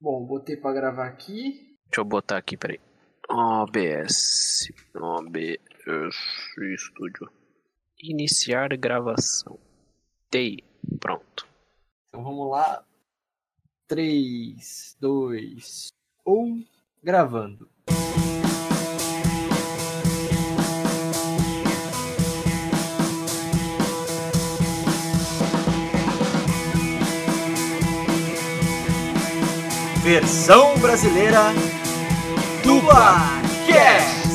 Bom, botei pra gravar aqui. Deixa eu botar aqui, peraí. OBS. OBS Studio. Iniciar gravação. TI. Pronto. Então vamos lá. 3, 2, 1. Gravando. Versão brasileira Dublacast.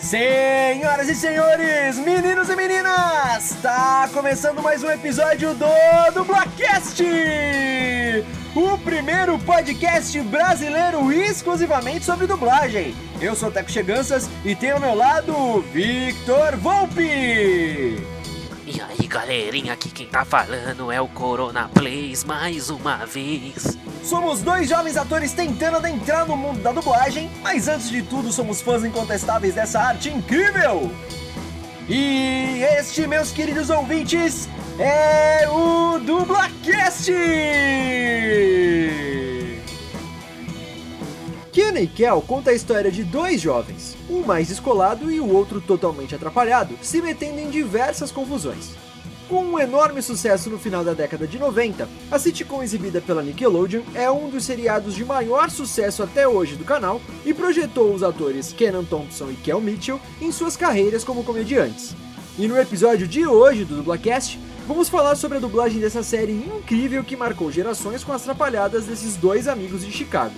Senhoras e senhores, meninos e meninas, está começando mais um episódio do Dublacast, o primeiro podcast brasileiro exclusivamente sobre dublagem. Eu sou o Teco Cheganças e tenho ao meu lado Victor Volpe. Galerinha, aqui quem tá falando é o Corona Plays mais uma vez. Somos dois jovens atores tentando adentrar no mundo da dublagem, mas antes de tudo somos fãs incontestáveis dessa arte incrível. E este, meus queridos ouvintes, é o Dublacast! Kenny Kel conta a história de dois jovens, um mais descolado e o outro totalmente atrapalhado, se metendo em diversas confusões. Com um enorme sucesso no final da década de 90, a sitcom exibida pela Nickelodeon é um dos seriados de maior sucesso até hoje do canal e projetou os atores Kenan Thompson e Kel Mitchell em suas carreiras como comediantes. E no episódio de hoje do Dublacast, vamos falar sobre a dublagem dessa série incrível que marcou gerações com as atrapalhadas desses dois amigos de Chicago.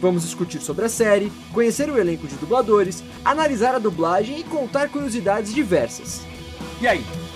Vamos discutir sobre a série, conhecer o elenco de dubladores, analisar a dublagem e contar curiosidades diversas. E aí,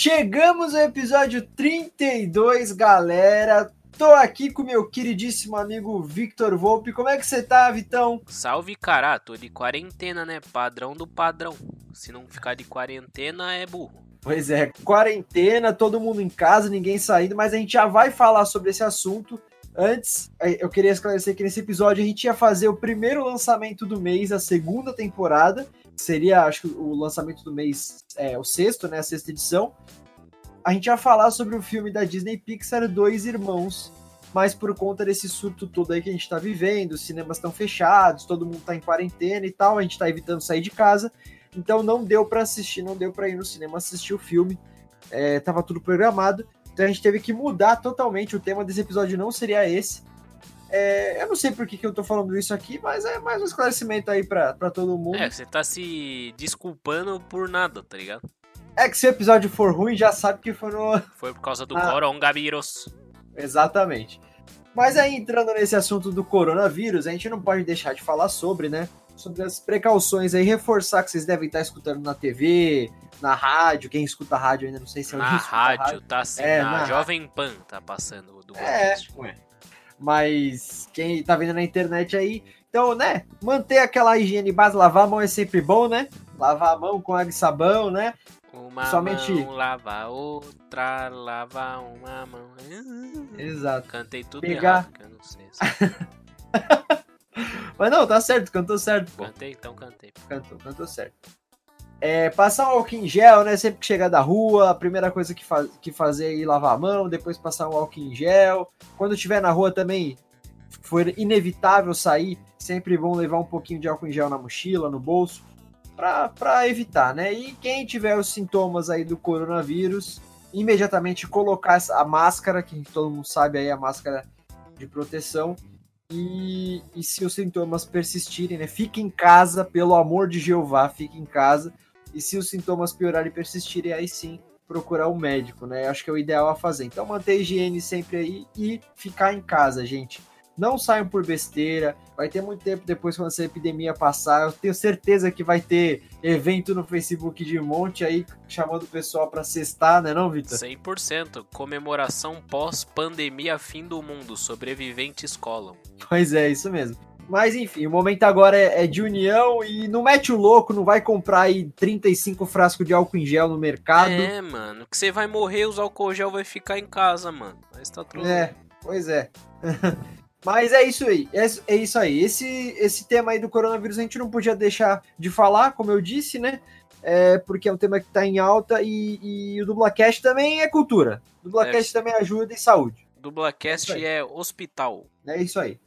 Chegamos ao episódio 32, galera. Tô aqui com meu queridíssimo amigo Victor Volpe. Como é que você tá, Vitão? Salve, cara, tô de quarentena, né? Padrão do padrão. Se não ficar de quarentena, é burro. Pois é, quarentena, todo mundo em casa, ninguém saindo, mas a gente já vai falar sobre esse assunto. Antes, eh, eu queria esclarecer que nesse episódio a gente ia fazer o primeiro lançamento do mês, a segunda temporada. Seria, acho que o lançamento do mês é o sexto, né? A sexta edição. A gente ia falar sobre o filme da Disney Pixar Dois Irmãos, mas por conta desse surto todo aí que a gente tá vivendo, os cinemas estão fechados, todo mundo tá em quarentena e tal, a gente tá evitando sair de casa. Então não deu para assistir, não deu para ir no cinema assistir o filme. É, tava tudo programado. Então a gente teve que mudar totalmente. O tema desse episódio não seria esse. É, eu não sei por que, que eu tô falando isso aqui, mas é mais um esclarecimento aí pra, pra todo mundo. É, você tá se desculpando por nada, tá ligado? É que se o episódio for ruim, já sabe que foi no. Foi por causa do Ah. coronavírus. Exatamente. Mas aí, entrando nesse assunto do coronavírus, a gente não pode deixar de falar sobre, né? Sobre as precauções aí, reforçar que vocês devem estar escutando na TV, na rádio. Quem escuta rádio ainda não sei se alguém Na escuta rádio, tá assim, É, na, na Jovem Pan tá passando o É, Dublacast. ué. Mas quem tá vendo na internet aí, então, né? Manter aquela higiene base, lavar a mão é sempre bom, né? Lavar a mão com água e sabão, né? Uma Somente- mão lava outra, lava uma mão. Exato. Cantei tudo Pegar- errado, eu não sei. se- Mas não, tá certo, cantou certo, pô. Cantei, então cantei. Cantou, cantou certo. É, passar um álcool em gel, né? Sempre que chegar da rua, a primeira coisa que, que fazer é ir lavar a mão, depois passar um álcool em gel. Quando estiver na rua também, for inevitável sair, sempre bom levar um pouquinho de álcool em gel na mochila, no bolso, pra evitar, né? E quem tiver os sintomas aí do coronavírus, imediatamente colocar a máscara, que todo mundo sabe aí, a máscara de proteção. E, e se os sintomas persistirem, né? Fique em casa, pelo amor de Jeová, fique em casa. E se os sintomas piorarem e persistirem, aí sim procurar um médico, né? Acho que é o ideal a fazer. Então manter a higiene sempre aí e ficar em casa, gente. Não saiam por besteira. Vai ter muito tempo depois quando essa epidemia passar. Eu tenho certeza que vai ter evento no Facebook de monte aí chamando o pessoal para cestar, né, não, Vitor? 100%. Comemoração pós-pandemia fim do mundo. Sobreviventes colam. Pois é, isso mesmo. Mas enfim, o momento agora é, é, de união e não mete o louco, não vai comprar aí 35 frascos de álcool em gel no mercado. É, mano, que você vai morrer, os álcool gel vai ficar em casa, mano. Mas tá tudo. É, pois é. Mas é isso aí, é, é, isso aí. Esse, esse tema aí do coronavírus a gente não podia deixar de falar, como eu disse, né? É, porque é um tema que tá em alta e, e o Dublacast também é cultura. Dublacast é. também ajuda em saúde. Dublacast é, é hospital. É isso aí.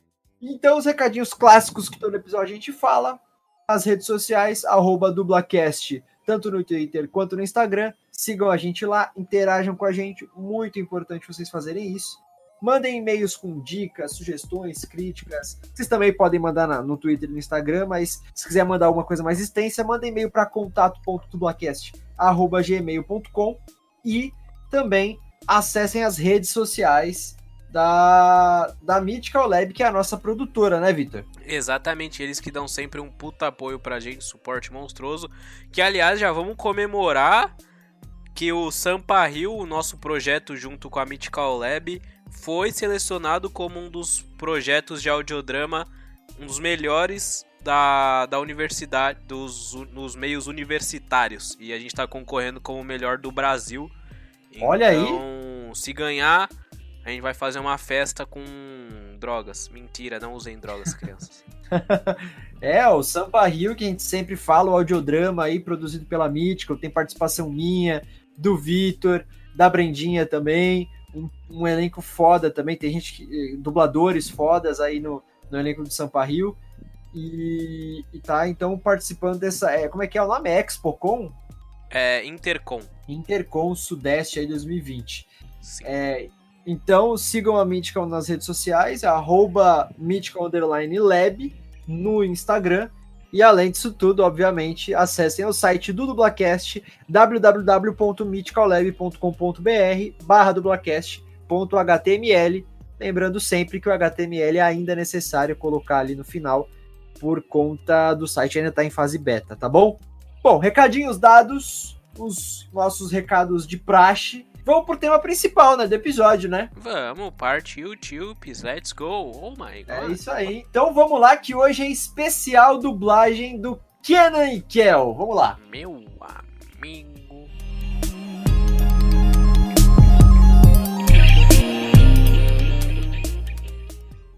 Então, os recadinhos clássicos que todo episódio a gente fala. As redes sociais, arroba dublacast, tanto no Twitter quanto no Instagram. Sigam a gente lá, interajam com a gente. Muito importante vocês fazerem isso. Mandem e-mails com dicas, sugestões, críticas. Vocês também podem mandar na, no Twitter e no Instagram, mas se quiser mandar alguma coisa mais extensa, manda e-mail para contato.dublacast.gmail.com e também acessem as redes sociais da, da Mythical Lab, que é a nossa produtora, né, Vitor? Exatamente, eles que dão sempre um puta apoio pra gente, suporte monstruoso. Que, aliás, já vamos comemorar que o Sampa Rio, o nosso projeto junto com a Mythical Lab, foi selecionado como um dos projetos de audiodrama, um dos melhores da, da universidade, dos, nos meios universitários. E a gente está concorrendo como o melhor do Brasil. Olha então, aí! Se ganhar, a gente vai fazer uma festa com drogas. Mentira, não usem drogas, crianças. é, o Sampa Rio, que a gente sempre fala, o audiodrama aí, produzido pela Mítica, tem participação minha, do Vitor, da Brendinha também, um, um, elenco foda também, tem gente, que, dubladores fodas aí no, no elenco do Sampa Rio, e, e tá, então, participando dessa, é, como é que é o nome? É ExpoCon? É, Intercom. Intercom Sudeste aí 2020. Sim. É, então sigam a Mythical nas redes sociais, arroba Lab no Instagram. E além disso tudo, obviamente, acessem o site do Dublacast, www.mythicallab.com.br barra dublacast.html. Lembrando sempre que o HTML ainda é necessário colocar ali no final, por conta do site ainda estar tá em fase beta, tá bom? Bom, recadinhos dados, os nossos recados de praxe. Vamos pro tema principal, né, do episódio, né? Vamos, parte YouTube, let's go. Oh my god. É isso aí. Então vamos lá, que hoje é especial dublagem do Kenan e Kel. Vamos lá. Meu amigo.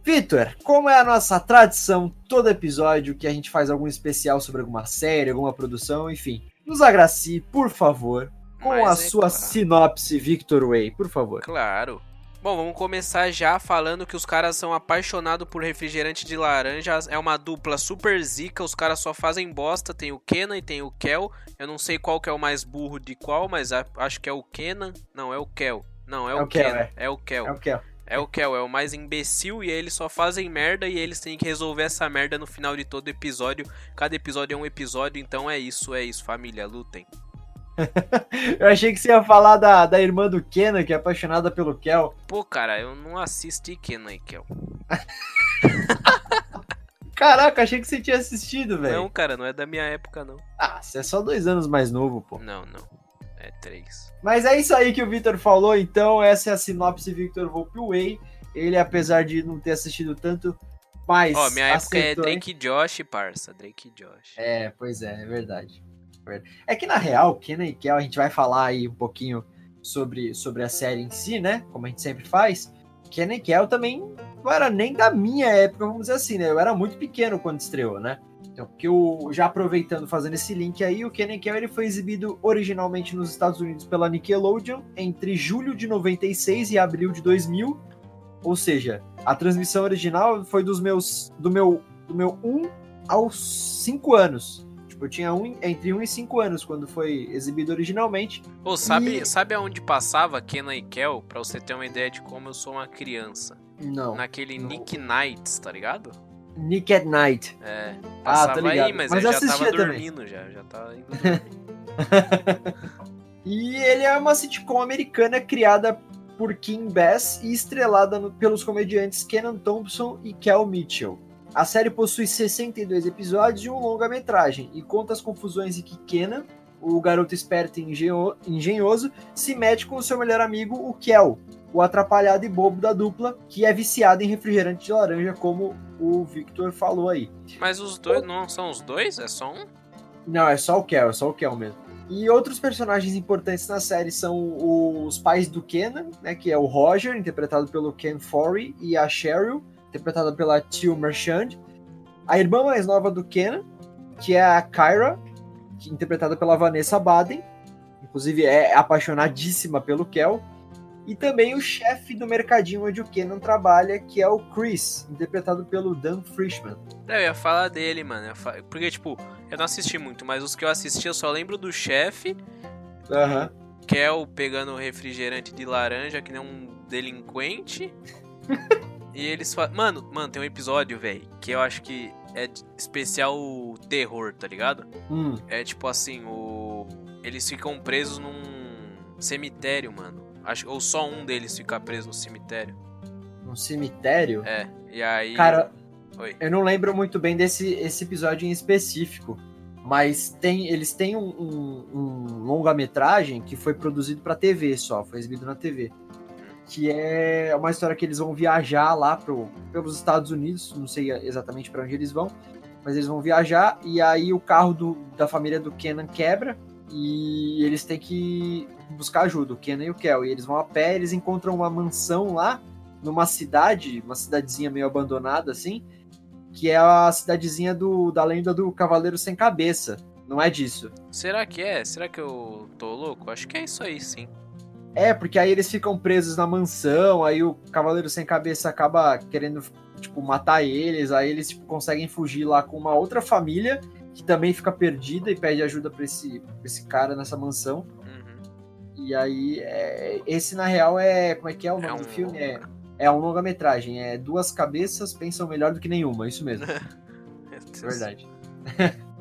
Vitor, como é a nossa tradição, todo episódio que a gente faz algum especial sobre alguma série, alguma produção, enfim, nos agracie, por favor, com a é sua claro. sinopse, Victor Way, por favor. Claro. Bom, vamos começar já falando que os caras são apaixonados por refrigerante de laranja. É uma dupla super zica, os caras só fazem bosta. Tem o Kenan e tem o Kel. Eu não sei qual que é o mais burro de qual, mas acho que é o Kenan. Não, é o Kel. Não, é, é o, o Kenan. É. é. o Kel. É o Kel. É o Kel, é o mais imbecil e eles só fazem merda e eles têm que resolver essa merda no final de todo episódio. Cada episódio é um episódio, então é isso, é isso, família, lutem. eu achei que você ia falar da, da irmã do Kenan, que é apaixonada pelo Kel. Pô, cara, eu não assisti Kenan e Kel. Caraca, achei que você tinha assistido, velho. Não, cara, não é da minha época, não. Ah, você é só dois anos mais novo, pô. Não, não. É três. Mas é isso aí que o Victor falou, então. Essa é a sinopse Victor Volpeway. Ele, apesar de não ter assistido tanto, mas. Ó, minha época é Drake e Josh, parça. Drake Josh. É, pois é, é verdade. É que na real, Kenan e Kel, a gente vai falar aí um pouquinho sobre, sobre a série em si, né? Como a gente sempre faz. Kenan e Kel também não era nem da minha época, vamos dizer assim, né? Eu era muito pequeno quando estreou, né? Então, porque o, já aproveitando, fazendo esse link aí, o Kenan Kel ele foi exibido originalmente nos Estados Unidos pela Nickelodeon entre julho de 96 e abril de 2000. Ou seja, a transmissão original foi dos meus do meu do meu 1 aos 5 anos. Eu tinha um, entre 1 e 5 anos quando foi exibido originalmente. Pô, sabe, e... sabe aonde passava Kenan e Kel? Pra você ter uma ideia de como eu sou uma criança. Não. Naquele não. Nick Nights, tá ligado? Nick at Night. É. Passava ah, tá ligado. aí, mas, mas eu já tava dormindo também. já. Já tava indo dormir. e ele é uma sitcom americana criada por Kim Bass e estrelada no, pelos comediantes Kenan Thompson e Kel Mitchell. A série possui 62 episódios e um longa-metragem e conta as confusões em que Kenan, o garoto esperto e engenhoso, se mete com o seu melhor amigo, o Kel, o atrapalhado e bobo da dupla, que é viciado em refrigerante de laranja, como o Victor falou aí. Mas os dois não são os dois? É só um? Não, é só o Kel, é só o Kel mesmo. E outros personagens importantes na série são os pais do Kenan, né, que é o Roger, interpretado pelo Ken Forey, e a Cheryl, interpretada pela Tio Merchant. A irmã mais nova do Kenan, que é a Kyra, que, interpretada pela Vanessa Baden. Inclusive é apaixonadíssima pelo Kel. E também o chefe do mercadinho onde o Kenan trabalha, que é o Chris, interpretado pelo Dan Frischman. Eu ia falar dele, mano. Porque, tipo, eu não assisti muito, mas os que eu assisti eu só lembro do chefe. Aham. Uhum. Kel pegando refrigerante de laranja, que nem um delinquente. e eles falam. Mano, mano, tem um episódio, velho, que eu acho que é especial terror, tá ligado? Hum. É tipo assim, o. Eles ficam presos num cemitério, mano. Acho, ou só um deles fica preso no cemitério. No cemitério? É. E aí. Cara, Oi. eu não lembro muito bem desse esse episódio em específico. Mas tem, eles têm um, um, um longa-metragem que foi produzido para TV só, foi exibido na TV. Que é uma história que eles vão viajar lá pro, pelos Estados Unidos, não sei exatamente para onde eles vão, mas eles vão viajar e aí o carro do, da família do Kenan quebra e eles têm que buscar ajuda, o Kenan e o Kel. E eles vão a pé, eles encontram uma mansão lá, numa cidade, uma cidadezinha meio abandonada assim, que é a cidadezinha do, da lenda do Cavaleiro Sem Cabeça. Não é disso. Será que é? Será que eu tô louco? Acho que é isso aí, sim. É, porque aí eles ficam presos na mansão, aí o Cavaleiro Sem Cabeça acaba querendo, tipo, matar eles, aí eles tipo, conseguem fugir lá com uma outra família que também fica perdida e pede ajuda pra esse, pra esse cara nessa mansão. Uhum. E aí, é, esse na real é. Como é que é o nome é um... do filme? É, é um longa-metragem. É Duas Cabeças Pensam Melhor do que Nenhuma, isso mesmo. é verdade.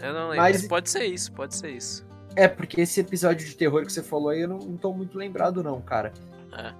Eu não lembro. Mas pode ser isso, pode ser isso. É, porque esse episódio de terror que você falou aí eu não, não tô muito lembrado, não, cara. É.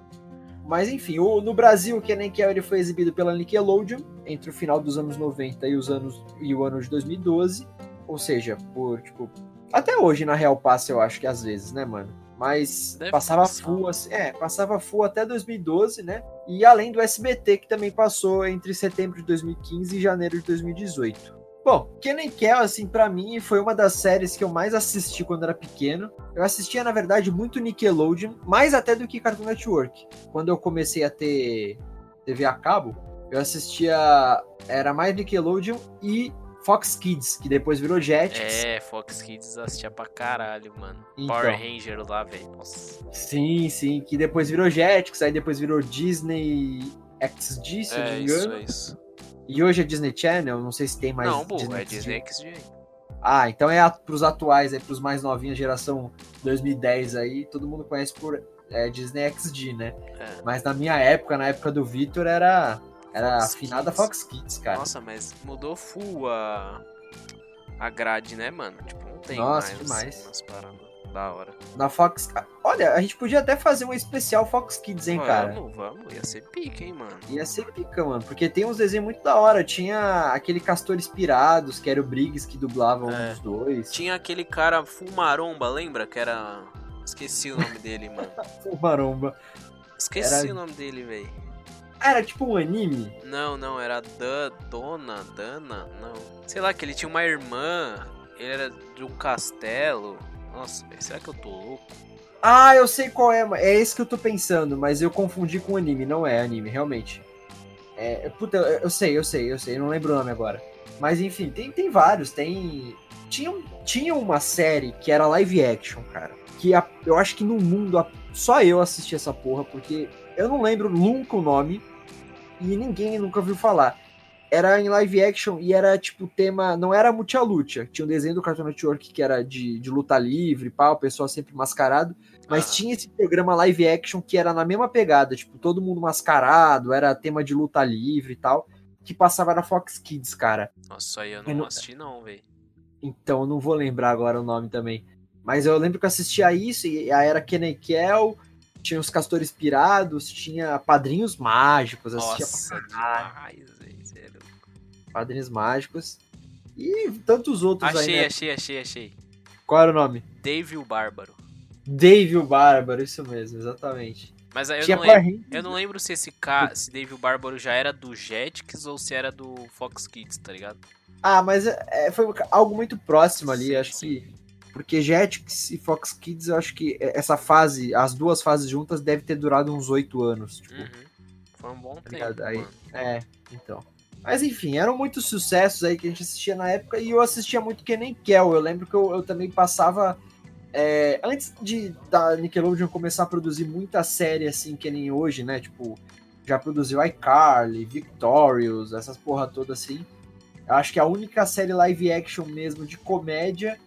Mas enfim, o, no Brasil, o Kenan Kel ele foi exibido pela Nickelodeon entre o final dos anos 90 e, os anos, e o ano de 2012. Ou seja, por, tipo, até hoje na Real passa, eu acho que às vezes, né, mano? Mas Deve passava passar. full, assim, é, passava full até 2012, né? E além do SBT, que também passou entre setembro de 2015 e janeiro de 2018. Bom, Kenan Kel, assim, para mim, foi uma das séries que eu mais assisti quando era pequeno. Eu assistia, na verdade, muito Nickelodeon, mais até do que Cartoon Network. Quando eu comecei a ter TV a cabo, eu assistia. Era mais Nickelodeon e Fox Kids, que depois virou Jetix. É, Fox Kids assistia pra caralho, mano. Então, Power Ranger lá, velho. Nossa. Sim, sim, que depois virou Jetix, aí depois virou Disney XD, se é, não me engano. Isso, isso. E hoje é Disney Channel, não sei se tem mais. Não, Disney é Disney XD. Ah, então é pros atuais, é pros mais novinhos, geração 2010 aí, todo mundo conhece por é, Disney XD, né? É. Mas na minha época, na época do Victor, era era Fox afinada Kids. Fox Kids, cara. Nossa, mas mudou full a, a grade, né, mano? Tipo, não tem Nossa, mais demais. paradas da hora. Na Fox. Olha, a gente podia até fazer um especial Fox Kids, hein, vamos, cara? Vamos, vamos. Ia ser pica, hein, mano? Ia ser pica, mano. Porque tem uns desenhos muito da hora. Tinha aquele Castor Inspirados, que era o Briggs que dublava é. um dos dois. Tinha aquele cara Fumaromba, lembra? Que era. Esqueci o nome dele, mano. Fumaromba. Esqueci era... o nome dele, velho. Era tipo um anime? Não, não, era da Dona, Dana, não. Sei lá, que ele tinha uma irmã, ele era de um castelo. Nossa, será que eu tô louco? Ah, eu sei qual é, é esse que eu tô pensando, mas eu confundi com anime, não é anime, realmente. É, puta, eu sei, eu sei, eu sei, eu não lembro o nome agora. Mas enfim, tem, tem vários, tem. Tinha, tinha uma série que era live action, cara. Que a, eu acho que no mundo só eu assisti essa porra, porque eu não lembro nunca o nome e ninguém nunca viu falar. Era em live action e era tipo tema. Não era Mucha Lucha. Tinha um desenho do Cartoon Network que era de, de luta livre, pá, o pessoal sempre mascarado. Mas ah. tinha esse programa live action que era na mesma pegada, tipo, todo mundo mascarado, era tema de luta livre e tal. Que passava na Fox Kids, cara. Nossa, aí eu não, não... assisti, não, velho. Então, eu não vou lembrar agora o nome também. Mas eu lembro que eu assistia isso, e aí era Kenny Kell, tinha os castores pirados, tinha padrinhos mágicos, assistia Nossa, pra caralho. demais. É padrinhos mágicos. E tantos outros Achei, aí, né? achei, achei, achei. Qual era o nome? Dave o Bárbaro. Dave o Bárbaro, isso mesmo, exatamente. Mas aí eu não, lembro, eu não lembro se esse cara, se Dave o Bárbaro já era do Jetix ou se era do Fox Kids, tá ligado? Ah, mas é, é, foi algo muito próximo ali, Sim, acho sim. que. Porque Jetix e Fox Kids, eu acho que essa fase, as duas fases juntas, deve ter durado uns oito anos. Tipo, Uhum. Foi um bom tempo, ligado? Aí-. É, então. Mas enfim, eram muitos sucessos aí que a gente assistia na época e eu assistia muito que nem Kel. Eu lembro que eu, eu também passava. é, antes de da Nickelodeon começar a produzir muita série assim que nem hoje, né? Tipo, já produziu iCarly, Victorious, essas porra toda assim. Eu acho que a única série live action mesmo de comédia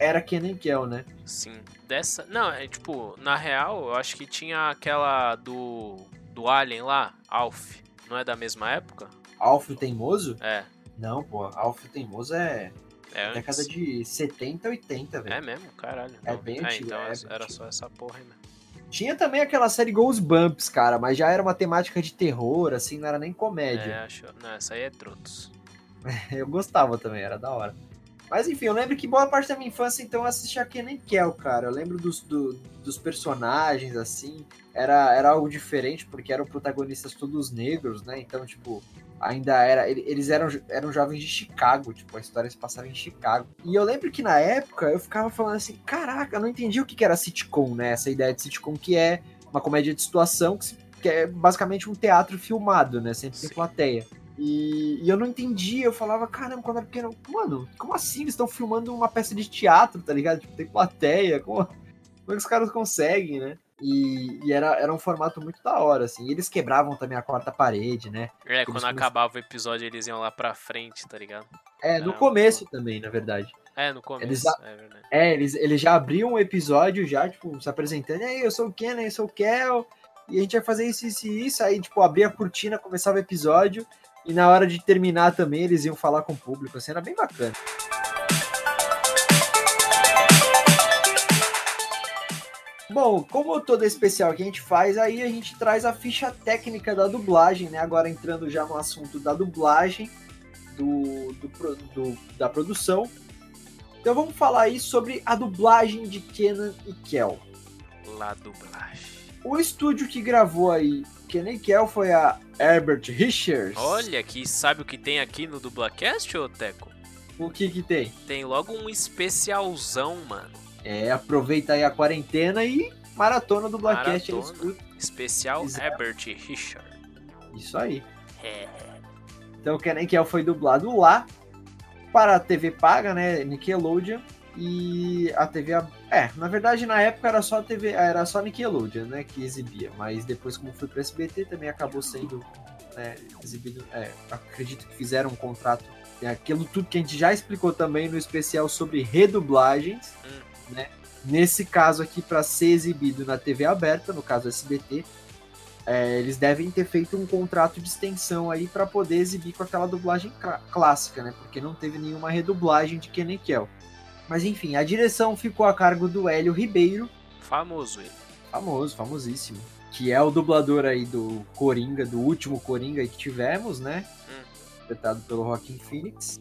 era Kenan Kel, né? Sim. Dessa. Não, é tipo, na real, eu acho que tinha aquela do. Do Alien lá, Alf. Não é da mesma época? Alf o Teimoso? É. Não, pô, Alf o Teimoso é É antes. década de 70, 80, velho. É mesmo, caralho. É Não. bem antigo, então é era antigo. só essa porra aí mesmo. Tinha também aquela série Goosebumps, cara, mas já era uma temática de terror, assim, não era nem É, comédia. acho. Não, essa aí é Trotos. Eu gostava também, era da hora. Mas enfim, eu lembro que boa parte da minha infância, então, eu assistia Kenan Kel, cara. Eu lembro dos, do- dos personagens, assim. Era, era algo diferente, porque eram protagonistas todos negros, né? Então, tipo, ainda era. ele- Eles eram, eram jovens de Chicago, tipo, a história se passava em Chicago. E eu lembro que na época eu ficava falando assim: caraca, eu não entendi o que que era sitcom, né? Essa ideia de sitcom que é uma comédia de situação, que, se- que é basicamente um teatro filmado, né? Sempre tem plateia. E, e eu não entendi, eu falava, caramba, quando era pequeno, mano, como assim? Eles estão filmando uma peça de teatro, tá ligado? Tipo, tem plateia, como, como é que os caras conseguem, né? E, e era, era um formato muito da hora, assim. E eles quebravam também a quarta parede, né? É, quando acabava o episódio, eles iam lá pra frente, tá ligado? É, no começo também, na verdade. É, no começo, Eles é verdade. É, eles, eles já abriam um episódio, já, tipo, se apresentando. E aí, eu sou o Ken, eu sou o Kel. E a gente vai fazer isso, isso e isso. Aí, tipo, abria a cortina, começava o episódio. E na hora de terminar também, eles iam falar com o público. Assim, era bem bacana. Bom, como todo especial que a gente faz, aí a gente traz a ficha técnica da dublagem, né? Agora entrando já no assunto da dublagem, do, do do- da produção. Então vamos falar aí sobre a dublagem de Kenan e Kel. La dublagem. O estúdio que gravou aí Kenan e Kel foi a Herbert Richards. Olha, que sabe o que tem aqui no Dublacast, ô Teco? O que que tem? Tem logo um especialzão, mano. É, aproveita aí a quarentena e maratona do Blackcast. Especial. Herbert Richard. Isso aí. É. Então Kenan e Kel foi dublado lá para a TV paga, né, Nickelodeon. E a TV, é, na verdade na época era só a TV, era só Nickelodeon, né, que exibia, mas depois como foi para SBT também acabou sendo né, exibido, é, acredito que fizeram um contrato, é aquilo tudo que a gente já explicou também no especial sobre redublagens, Hum. Né? Nesse caso aqui para ser exibido na TV aberta, no caso SBT, é, eles devem ter feito um contrato de extensão aí para poder exibir com aquela dublagem clá- clássica, né? Porque não teve nenhuma redublagem de Kenan e Kel. Mas enfim, a direção ficou a cargo do Hélio Ribeiro, Famoso ele. famoso, famosíssimo, que é o dublador aí do Coringa, do último Coringa que tivemos, né? Hum. Interpretado pelo Joaquin Phoenix.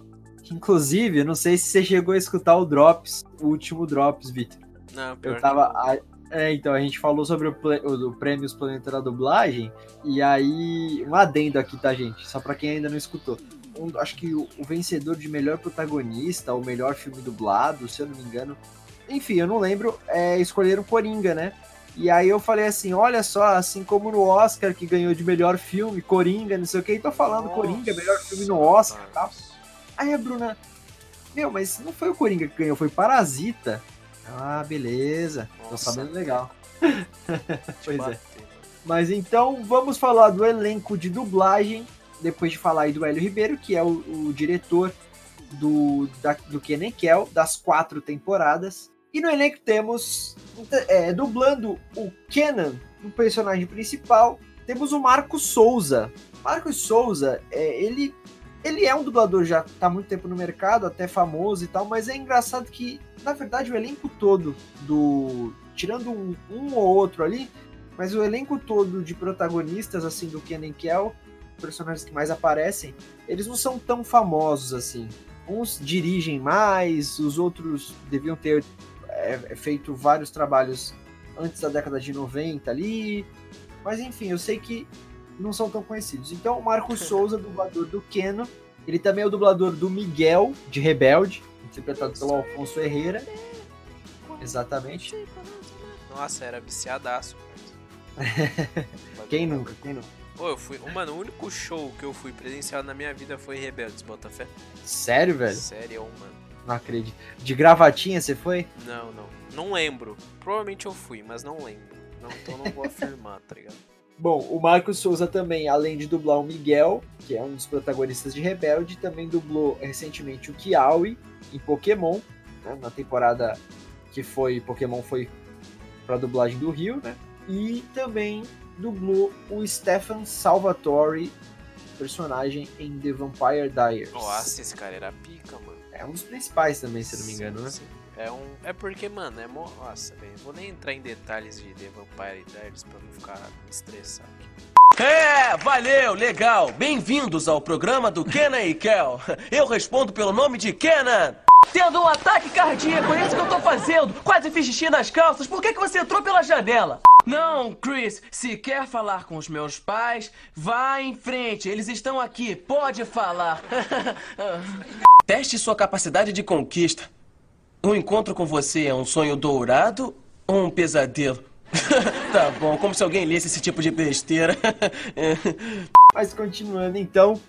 Que, inclusive, eu não sei se você chegou a escutar o Drops, o último Drops, Vitor. Não, pior Eu tava. a- é, então, a gente falou sobre o, o do Prêmios Planeta da Dublagem, e aí. Um adendo aqui, tá, gente? Só pra quem ainda não escutou. Um- acho que o, o vencedor de melhor protagonista, ou melhor filme dublado, se eu não me engano. Enfim, eu não lembro, é, escolheram Coringa, né? E aí eu falei assim, olha só, assim como no Oscar que ganhou de melhor filme, Coringa, não sei o que, e tô falando Nossa, Coringa, melhor filme no Oscar rapaz. Aí a Bruna, meu, mas não foi o Coringa que ganhou, foi Parasita. Ah, beleza. Tô Nossa, sabendo legal. Pois é. Mas então vamos falar do elenco de dublagem, depois de falar aí do Hélio Ribeiro, que é o, o diretor do, da, do Kenan Kel, das quatro temporadas. E no elenco temos, é, dublando o Kenan, o personagem principal, temos o Marcos Souza. Marcos Souza, é, ele, ele é um dublador já tá há muito tempo no mercado, até famoso e tal, mas é engraçado que, na verdade, o elenco todo do. Tirando um, um ou outro ali, mas o elenco todo de protagonistas, assim, do Kenan Kel, personagens que mais aparecem, eles não são tão famosos assim. Uns dirigem mais, os outros deviam ter é, feito vários trabalhos antes da década de 90 ali. Mas enfim, eu sei que não são tão conhecidos. Então, o Marcos Souza, dublador do Keno, ele também é o dublador do Miguel, de Rebelde, interpretado pelo Alfonso Herrera. Exatamente. Nossa, era viciadaço. quem nunca? Quem nunca? Pô, eu fui. Mano, o único show que eu fui presencial na minha vida foi Rebeldes, Botafé. Sério, velho? Sério, mano. Não acredito. De gravatinha você foi? Não, não. Não lembro. Provavelmente eu fui, mas não lembro. Não, então não vou afirmar, tá ligado? Bom, o Marcos Souza também, além de dublar o Miguel, que é um dos protagonistas de Rebelde, também dublou recentemente o Kiawe em Pokémon, né, na temporada que foi Pokémon foi para dublagem do Rio, né? E também dublou o Stefan Salvatore, personagem em The Vampire Diaries. Nossa, esse cara era pica, mano. É um dos principais também, se não me engano, né? Sim. É, um, é porque, mano, é mo... Nossa, velho. Vou nem entrar em detalhes de The Vampire Diaries pra não ficar me estressar aqui. É, valeu, legal. Bem-vindos ao programa do Kenan e Kel. Eu respondo pelo nome de Kenan. Tendo um ataque cardíaco, é isso que eu tô fazendo. Quase fiz xixi nas calças. Por que, que você entrou pela janela? Não, Chris, se quer falar com os meus pais, vá em frente. Eles estão aqui, pode falar. Teste sua capacidade de conquista. Um encontro com você é um sonho dourado ou um pesadelo? tá bom, como se alguém lesse esse tipo de besteira. Mas continuando então,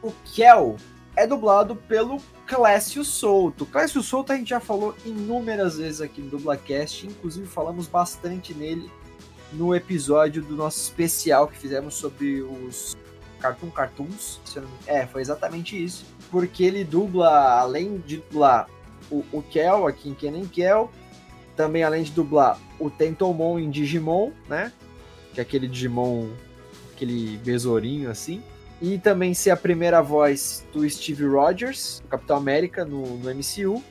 o Kel é dublado pelo Clécio Souto. Clécio Souto a gente já falou inúmeras vezes aqui no Dublacast, inclusive falamos bastante nele no episódio do nosso especial que fizemos sobre os Cartoon Cartoons. É, foi exatamente isso. Porque ele dubla, além de dublar o, o Kel aqui em Kenan Kel, também além de dublar o Tentomon em Digimon, né? Que é aquele Digimon, aquele besourinho assim. E também ser a primeira voz do Steve Rogers, do Capitão América, no, no MCU,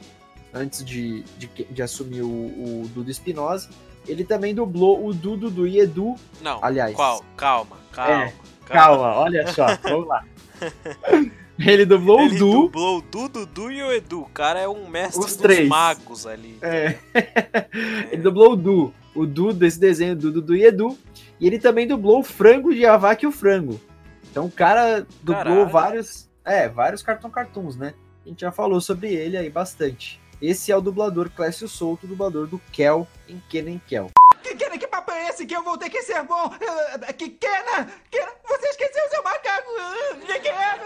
antes de, de, de assumir o, o Dudu Espinosa. Ele também dublou o Dudu do Edu. Não, aliás. Qual? Calma, calma. É, calma. calma, olha só, vamos lá. Ele dublou Ele o Du. dublou o Du, Dudu e o Edu. O cara é um mestre Os dos três. magos ali. É. Ele dublou o Du. O Du desse desenho do Dudu e Edu. E ele também dublou o frango de Avac e o frango. Então o cara dublou Caralho. vários. É, vários cartão cartoons, né? A gente já falou sobre ele aí bastante. Esse é o dublador Clécio Souto, dublador do Kel em Kenan Kel. Que, que, que papo é esse que eu vou ter que ser bom? Uh, que Kena, Kena, você esqueceu seu macaco. Kena.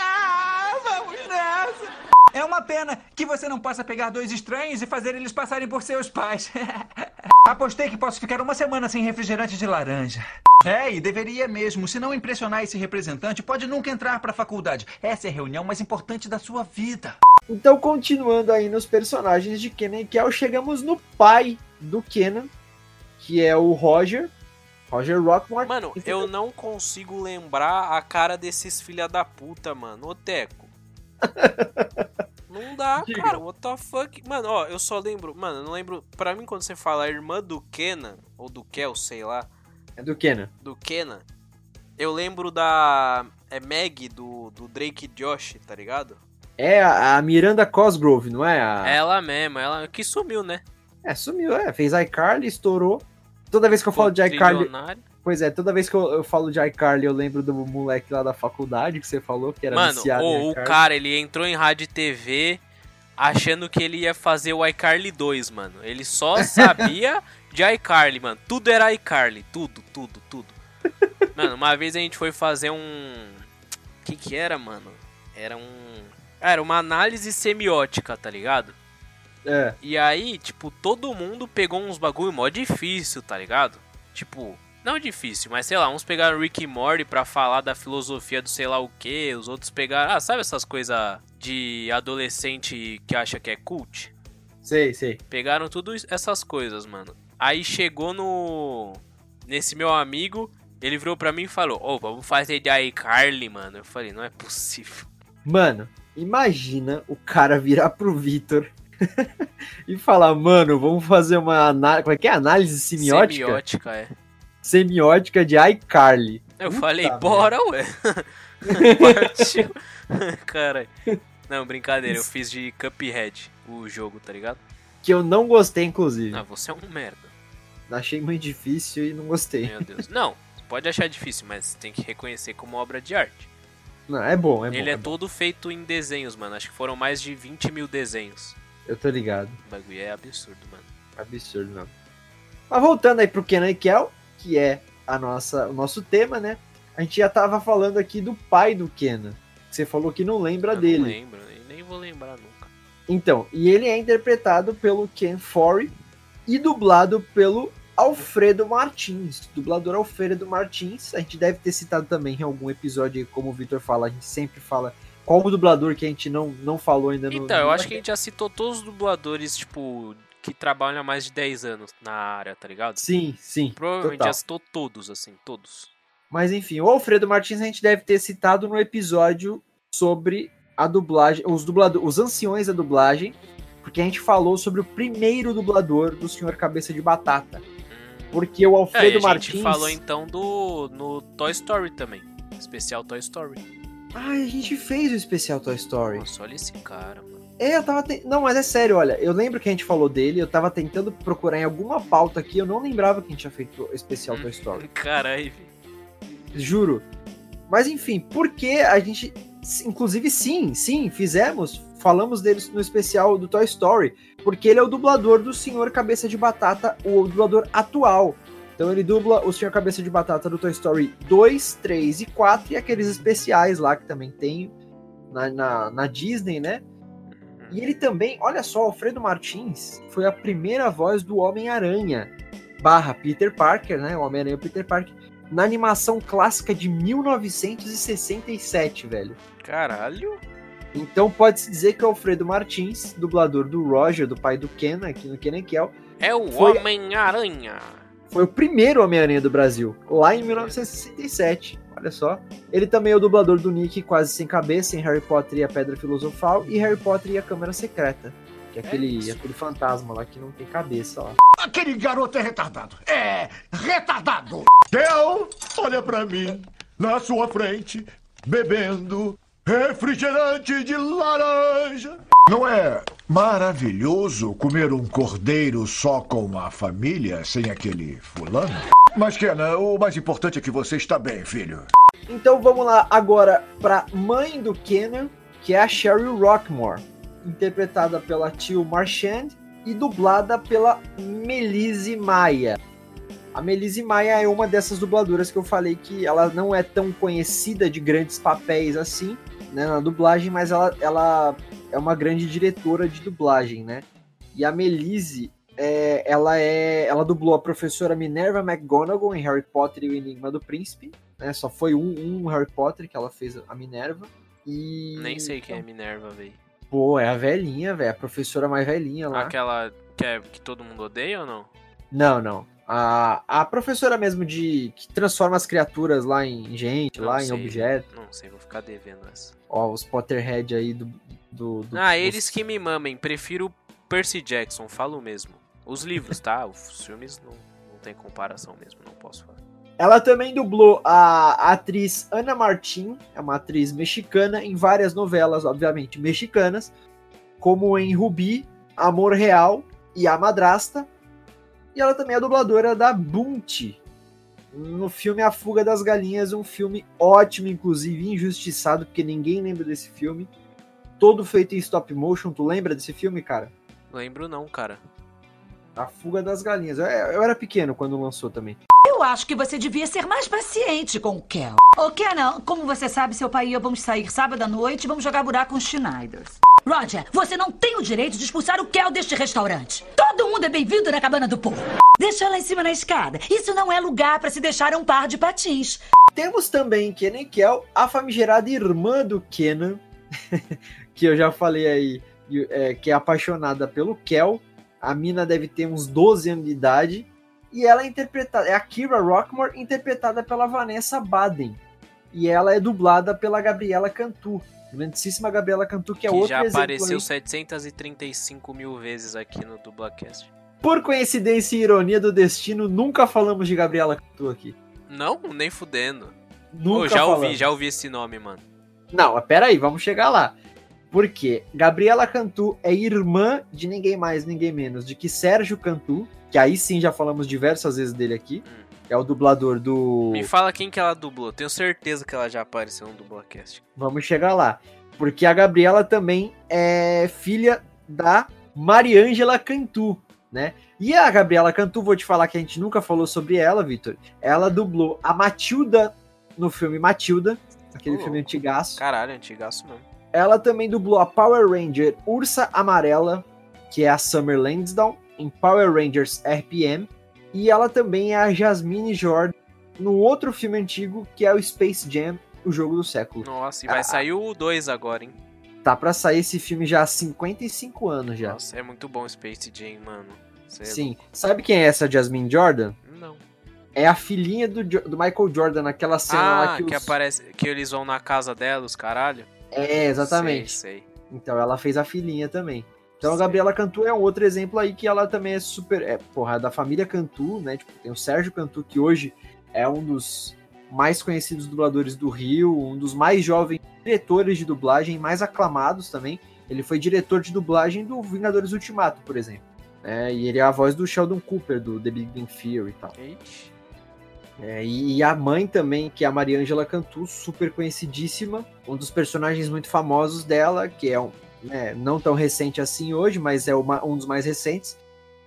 Ah, vamos nessa. É uma pena que você não possa pegar dois estranhos e fazer eles passarem por seus pais. Apostei que posso ficar uma semana sem refrigerante de laranja. É, e deveria mesmo. Se não impressionar esse representante, pode nunca entrar para a faculdade. Essa é a reunião mais importante da sua vida. Então, continuando aí nos personagens de Kenan e Kel, chegamos no pai do Kenan, que é o Roger. Roger Rockmore. Mano, eu não consigo lembrar a cara desses filha da puta, mano. Ô, Teco. Não dá, Diga. cara. What the fuck? Mano, ó, eu só lembro. Mano, eu não lembro. Pra mim, quando você fala irmã do Kenan, ou do Kel, sei lá, É do Kenan. do Kenan, eu lembro da. É Meg do, do Drake Josh, tá ligado? É a, a Miranda Cosgrove, não é? A... Ela mesma, ela que sumiu, né? É, sumiu, é. Fez iCarly, estourou. Toda vez que eu falo de iCarly. Pois é, toda vez que eu, eu falo de iCarly, eu lembro do moleque lá da faculdade que você falou, que era Mano, viciado o, o cara, ele entrou em rádio e TV achando que ele ia fazer o iCarly 2, mano. Ele só sabia de iCarly, mano. Tudo era iCarly. Tudo, tudo, tudo. Mano, uma vez a gente foi fazer um. O que que era, mano? Era um. Era uma análise semiótica, tá ligado? É, E aí, tipo, todo mundo pegou uns bagulho mó difícil, tá ligado? Tipo, não difícil, mas sei lá, uns pegaram Rick e Morty pra falar da filosofia do sei lá o que, os outros pegaram. Ah, sabe essas coisas de adolescente que acha que é cult? sei, sei. Pegaram tudo essas coisas, mano. Aí chegou no. Nesse meu amigo, ele virou pra mim e falou: Ô, vamos fazer de iCarly, mano. Eu falei: Não é possível. Mano, imagina o cara virar pro Vitor e falar, mano, vamos fazer uma análise. Como é que é? Análise semiótica? Semiótica, é. Semiótica de iCarly. Eu Puta falei, merda. bora, ué. Partiu. Caralho. Não, brincadeira, eu fiz de Cuphead o jogo, tá ligado? Que eu não gostei, inclusive. Ah, você é um merda. Achei muito difícil e não gostei. Meu Deus. Não, pode achar difícil, mas tem que reconhecer como obra de arte. Não, é bom, é bom. Ele é é bom. todo feito em desenhos, mano. Acho que foram mais de 20 mil desenhos. Eu tô ligado. O bagulho é absurdo, mano. Absurdo, não. Mas voltando aí pro Kenan e Kel, que é a nossa, o nosso tema, né? A gente já tava falando aqui do pai do Kenan. Você falou que não lembra Eu dele. Não lembro, nem, nem vou lembrar nunca. Então, e ele é interpretado pelo Ken Forey e dublado pelo Alfredo Martins, dublador Alfredo Martins. A gente deve ter citado também em algum episódio, como o Victor fala, a gente sempre fala qual o dublador que a gente não, não falou ainda no. Então, eu acho que a gente já citou todos os dubladores, tipo, que trabalham há mais de 10 anos na área, tá ligado? Sim, sim. Provavelmente total. já citou todos, assim, todos. Mas enfim, o Alfredo Martins a gente deve ter citado no episódio sobre a dublagem, os dubladores, os anciões da dublagem, porque a gente falou sobre o primeiro dublador do Senhor Cabeça de Batata. Porque o É, e Alfredo a gente Martins. falou então do no Toy Story também. Especial Toy Story. Ai, a gente fez o especial Toy Story. Nossa, olha esse cara, mano. É, eu tava. te- Não, mas é sério, olha. Eu lembro que a gente falou dele, eu tava tentando procurar em alguma pauta aqui, eu não lembrava que a gente tinha feito o especial Toy Story. Caralho, velho. Juro. Mas enfim, porque a gente. Inclusive, sim, sim, fizemos. Falamos dele no especial do Toy Story. Porque ele é o dublador do Senhor Cabeça de Batata, o dublador atual. Então ele dubla o Senhor Cabeça de Batata do Toy Story 2, 3 e 4 e aqueles especiais lá que também tem na, na, na Disney, né? E ele também, olha só, Alfredo Martins foi a primeira voz do Homem-Aranha barra Peter Parker, né? O Homem-Aranha Peter Parker, na animação clássica de 1967, velho. Caralho. Então pode-se dizer que o Alfredo Martins, dublador do Roger, do pai do Ken, aqui no Ken Kel, É o Foi- Homem-Aranha. foi o primeiro Homem-Aranha do Brasil, lá em 1967. Olha só. Ele também é o dublador do Nick Quase Sem Cabeça em Harry Potter e a Pedra Filosofal e Harry Potter e a Câmara Secreta. Que é aquele, isso. aquele fantasma lá que não tem cabeça lá. Aquele garoto é retardado. É retardado. Kel, olha pra mim, na sua frente, bebendo refrigerante de laranja. Não é maravilhoso comer um cordeiro só com a família, sem aquele fulano? Mas, Kenan, o mais importante é que você está bem, filho. Então vamos lá agora pra mãe do Kenan, que é a Sheryl Rockmore, interpretada pela Tio Marchand e dublada pela Melise Maia. A Melise Maia é uma dessas dubladoras que eu falei que ela não é tão conhecida de grandes papéis assim, né, na dublagem, mas ela, ela é uma grande diretora de dublagem, né? E a Melise, é, ela é, ela dublou a professora Minerva McGonagall em Harry Potter e o Enigma do Príncipe, né? Só foi um, um Harry Potter que ela fez a Minerva. E Nem sei quem é Minerva, velho. Pô, é a velhinha, velho, a professora mais velhinha lá. Aquela que, é, que todo mundo odeia ou não? Não, não. A, a professora mesmo de que transforma as criaturas lá em gente, Não lá em sei. objeto. Não sei, vou ficar devendo essa. Ó, os Potterhead aí do. do, do Ah, eles que me mamem. Prefiro Percy Jackson, falo mesmo. Os livros, tá? Os filmes não, não tem comparação mesmo, não posso falar. Ela também dublou a atriz Ana Martin, é uma atriz mexicana, em várias novelas, obviamente, mexicanas, como em Rubi, Amor Real e A Madrasta. E ela também é dubladora da Bunty, no filme A Fuga das Galinhas, um filme ótimo, inclusive injustiçado, porque ninguém lembra desse filme. Todo feito em stop motion, tu lembra desse filme, cara? Lembro não, cara. A Fuga das Galinhas. Eu, eu era pequeno quando lançou também. Eu acho que você devia ser mais paciente com o Kel. Ô, Kenan, como você sabe, seu pai e eu vamos sair sábado à noite e vamos jogar buraco com os Schneiders. Roger, você não tem o direito de expulsar o Kel deste restaurante. Todo mundo é bem-vindo na cabana do povo. Deixa lá em cima na escada. Isso não é lugar pra se deixar um par de patins. Temos também Kenan e Kel a famigerada irmã do Kenan, que eu já falei aí, é, que é apaixonada pelo Kel. A mina deve ter uns 12 anos de idade. E ela é interpretada, é a Kira Rockmore, interpretada pela Vanessa Baden. E ela é dublada pela Gabriela Cantu. Grandíssima Gabriela Cantu, que é que outro já apareceu aí. 735 mil vezes aqui no Dublacast. Por coincidência e ironia do destino, nunca falamos de Gabriela Cantu aqui. Não, nem fudendo. Nunca Ô, já ouvi, falamos. já ouvi esse nome, mano. Não, pera aí, vamos chegar lá. Porque Gabriela Cantu é irmã de ninguém mais, ninguém menos de que Sérgio Cantu, que aí sim já falamos diversas vezes dele aqui, que é o dublador do. Me fala quem que ela dublou. Tenho certeza que ela já apareceu no Dublacast. Vamos chegar lá. Porque a Gabriela também é filha da Mariângela Cantu, né? E a Gabriela Cantu, vou te falar que a gente nunca falou sobre ela, Vitor. Ela dublou a Matilda no filme Matilda, aquele filme antigaço. Caralho, antigaço mesmo. Ela também dublou a Power Ranger Ursa Amarela, que é a Summer Lansdowne, em Power Rangers RPM. E ela também é a Jasmine Jordan no outro filme antigo, que é o Space Jam, o jogo do século. Nossa, e vai Ah. sair o 2 agora, hein? Tá pra sair esse filme já há 55 anos já. Nossa, é muito bom Space Jam, mano. Cê é Sim. Sabe quem é essa Jasmine Jordan? Não. É a filhinha do, do Michael Jordan naquela cena lá Ah, que, que, os... aparece. Que eles vão na casa dela, os caralho. É, exatamente. Sei, sei. Então ela fez a filhinha também. Então a. Gabriela Cantu é um outro exemplo aí que ela também é super. É, porra, da família Cantu, né? Tipo, tem o Sérgio Cantu, que hoje é um dos mais conhecidos dubladores do Rio, um dos mais jovens diretores de dublagem, mais aclamados também. Ele foi diretor de dublagem do Vingadores Ultimato, por exemplo. É, e ele é a voz do Sheldon Cooper, do The Big Bang Theory e tal. É, e, e a mãe também, que é a Mariângela Cantu, super conhecidíssima, um dos personagens muito famosos dela, que é um, né, não tão recente assim hoje, mas é uma- um dos mais recentes,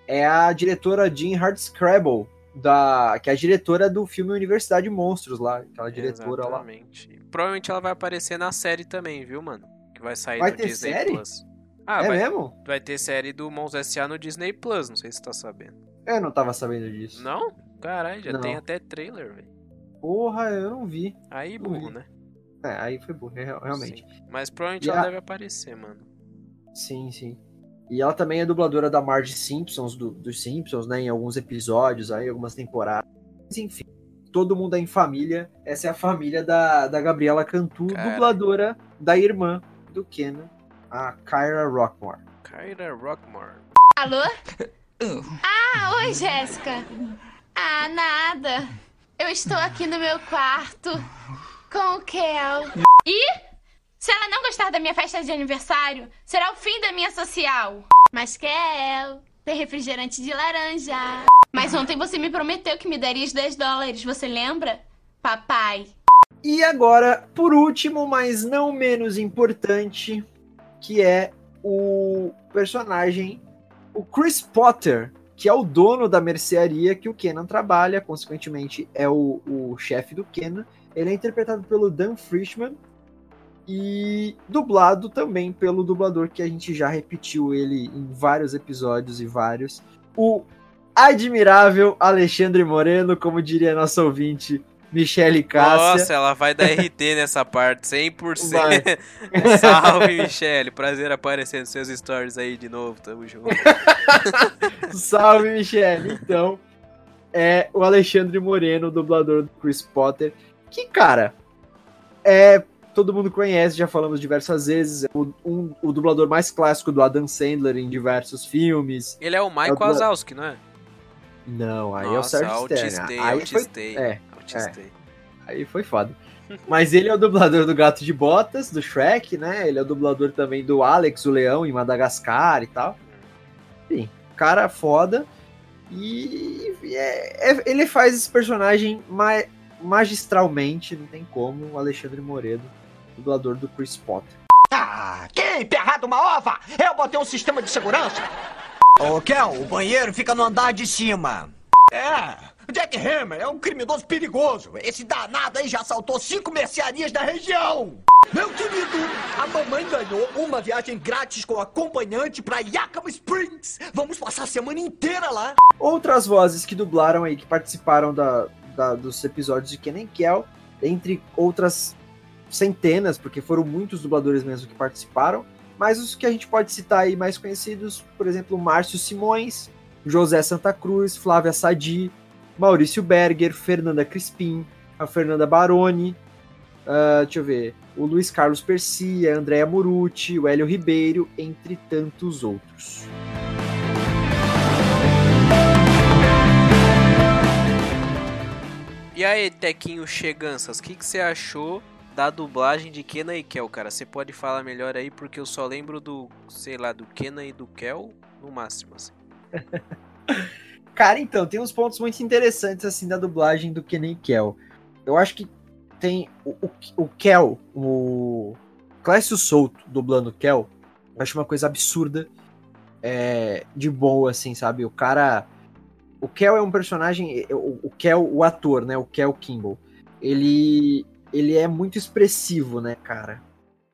é a diretora Jean Hardscrabble, da, que é a diretora do filme Universidade de Monstros lá, aquela diretora lá. Exatamente. Provavelmente ela vai aparecer na série também, viu, mano? Que vai sair Vai no ter Disney série? Plus. Ah, é vai, mesmo? vai ter série do Mons S.A. no Disney Plus, não sei se você tá sabendo. Eu não tava sabendo disso. Não? Caralho, já Não. tem até trailer, velho. Porra, eu não vi. Aí burro, né? É, aí foi burro, real- realmente. Sim. Mas provavelmente E ela a- deve aparecer, mano. Sim, sim. E ela também é dubladora da Marge Simpsons, do- dos Simpsons, né? Em alguns episódios aí, algumas temporadas. Mas, enfim, todo mundo é em família. Essa é a família da, da Gabriela Cantu, Cara. dubladora da irmã do Kenan, a Kyra Rockmore. Kyra Rockmore. Alô? Ah, oi, Jéssica. Ah, nada. Eu estou aqui no meu quarto com o Kel. E se ela não gostar da minha festa de aniversário, será o fim da minha social. Mas Kel, tem refrigerante de laranja. Mas ontem você me prometeu que me daria os 10 dólares, você lembra? Papai. E agora, por último, mas não menos importante, que é o personagem, o Chris Potter, que é o dono da mercearia que o Kenan trabalha, consequentemente é o, o chefe do Kenan. Ele é interpretado pelo Dan Frischman e dublado também pelo dublador que a gente já repetiu ele em vários episódios e vários, o admirável Alexandre Moreno, como diria nosso ouvinte Michele Cássia. Nossa, ela vai dar RT nessa parte, 100%. Vai. Salve, Michele. Prazer aparecer nos seus stories aí de novo. Tamo junto. Salve, Michele. Então, é o Alexandre Moreno, dublador do Chris Potter, que, cara, é. Todo mundo conhece, já falamos diversas vezes. É o, um- o dublador mais clássico do Adam Sandler em diversos filmes. Ele é o Michael É o Wazowski, não é? Não, aí é o Nossa, Sérgio Stern. autistei, Aí foi, autistei. é, autistei. aí foi foda. Mas ele é o dublador do Gato de Botas, do Shrek, né? Ele é o dublador também do Alex, o Leão, em Madagascar e tal. Enfim, cara foda. E é- é- ele faz esse personagem ma- magistralmente, não tem como, o Alexandre Moredo, dublador do Chris Potter. Ah, que emperrado uma ova! Eu botei um sistema de segurança! Ô, Kel, o banheiro fica no andar de cima. É, Jack Hammer é um criminoso perigoso. Esse danado aí já assaltou cinco mercearias da região. Meu querido, a mamãe ganhou uma viagem grátis com acompanhante pra Yakima Springs. Vamos passar a semana inteira lá. Outras vozes que dublaram aí, que participaram da, da- dos episódios de Kenan Kel, entre outras centenas, porque foram muitos dubladores mesmo que participaram, mas os que a gente pode citar aí mais conhecidos, por exemplo, Márcio Simões, José Santa Cruz, Flávia Sadi, Maurício Berger, Fernanda Crispim, a Fernanda Baroni, Uh, deixa eu ver. O Luiz Carlos Percia, a Andréa Murucci, o Hélio Ribeiro, entre tantos outros. E aí, Tequinho Cheganças, o que, você achou da dublagem de Kenan e Kel, cara? Você pode falar melhor aí, porque eu só lembro do, sei lá, do Kenan e do Kel no máximo, assim. cara, então, tem uns pontos muito interessantes, assim, da dublagem do Kenan e Kel. Eu acho que tem o, o, o Kel, o Clécio Souto dublando o Kel, eu acho uma coisa absurda é, de boa, assim, sabe? O cara. O Kel é um personagem. O, o Kel, o ator, né? O Kel Kimball. Ele, ele é muito expressivo, né, cara?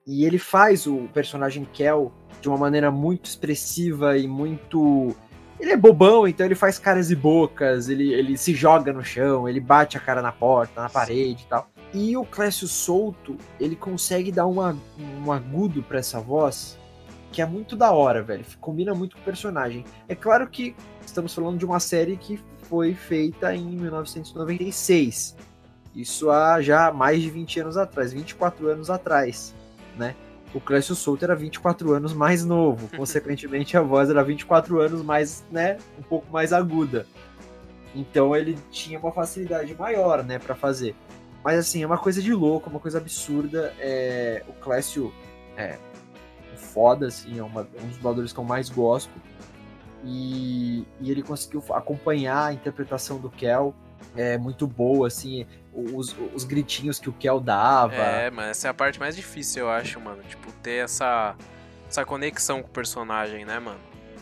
E ele faz o personagem Kel de uma maneira muito expressiva e muito. Ele é bobão, então ele faz caras e bocas, ele, ele se joga no chão, ele bate a cara na porta, na parede e tal. E o Clécio Solto, ele consegue dar uma, um agudo para essa voz que é muito da hora, velho. Combina muito com o personagem. É claro que estamos falando de uma série que foi feita em 1996. Isso há já mais de 20 anos atrás, 24 anos atrás, né? O Clécio Souto era 24 anos mais novo, consequentemente a voz era 24 anos mais, né, um pouco mais aguda. Então ele tinha uma facilidade maior, né, para fazer. Mas assim, é uma coisa de louco, uma coisa absurda. É, o Clécio é foda, assim, é uma, um dos dubladores que eu mais gosto. E, e, ele conseguiu acompanhar a interpretação do Kel. É muito boa, assim, os, os gritinhos que o Kel dava. É, mas essa é a parte mais difícil, eu acho, mano. Tipo, ter essa, essa conexão com o personagem, né, mano?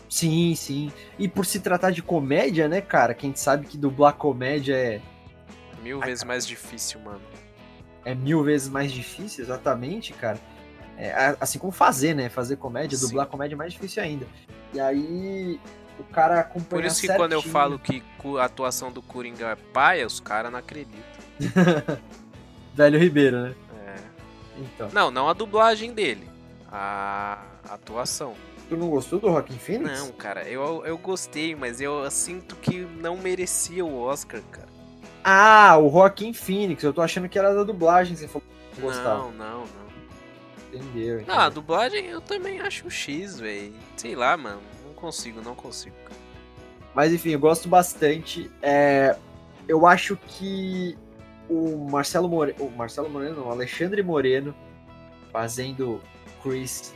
Sim, sim. E por se tratar de comédia, né, cara? Quem sabe que dublar comédia é Mil Ai, vezes cara. mais difícil, mano. É mil vezes mais difícil, exatamente, cara. É, assim como fazer, né? Fazer comédia, Sim. dublar comédia é mais difícil ainda. E aí o cara acompanha Por isso que certinho. quando eu falo que a atuação do Coringa é paia, os caras não acreditam. Velho Ribeiro, né? É. Então. Não, não a dublagem dele. A atuação. Tu não gostou do Rockin' Phoenix? Não, cara, eu, eu gostei, mas eu sinto que não merecia o Oscar, cara. Ah, o Joaquim Phoenix. Eu tô achando que era da dublagem, você falou que gostava. Não, não, não. Entendeu. Não, a dublagem eu também acho X, velho. Sei lá, mano. Não consigo, não consigo. Mas enfim, eu gosto bastante. É, eu acho que o Marcelo Moreno, o Marcelo Moreno, o Alexandre Moreno, fazendo Chris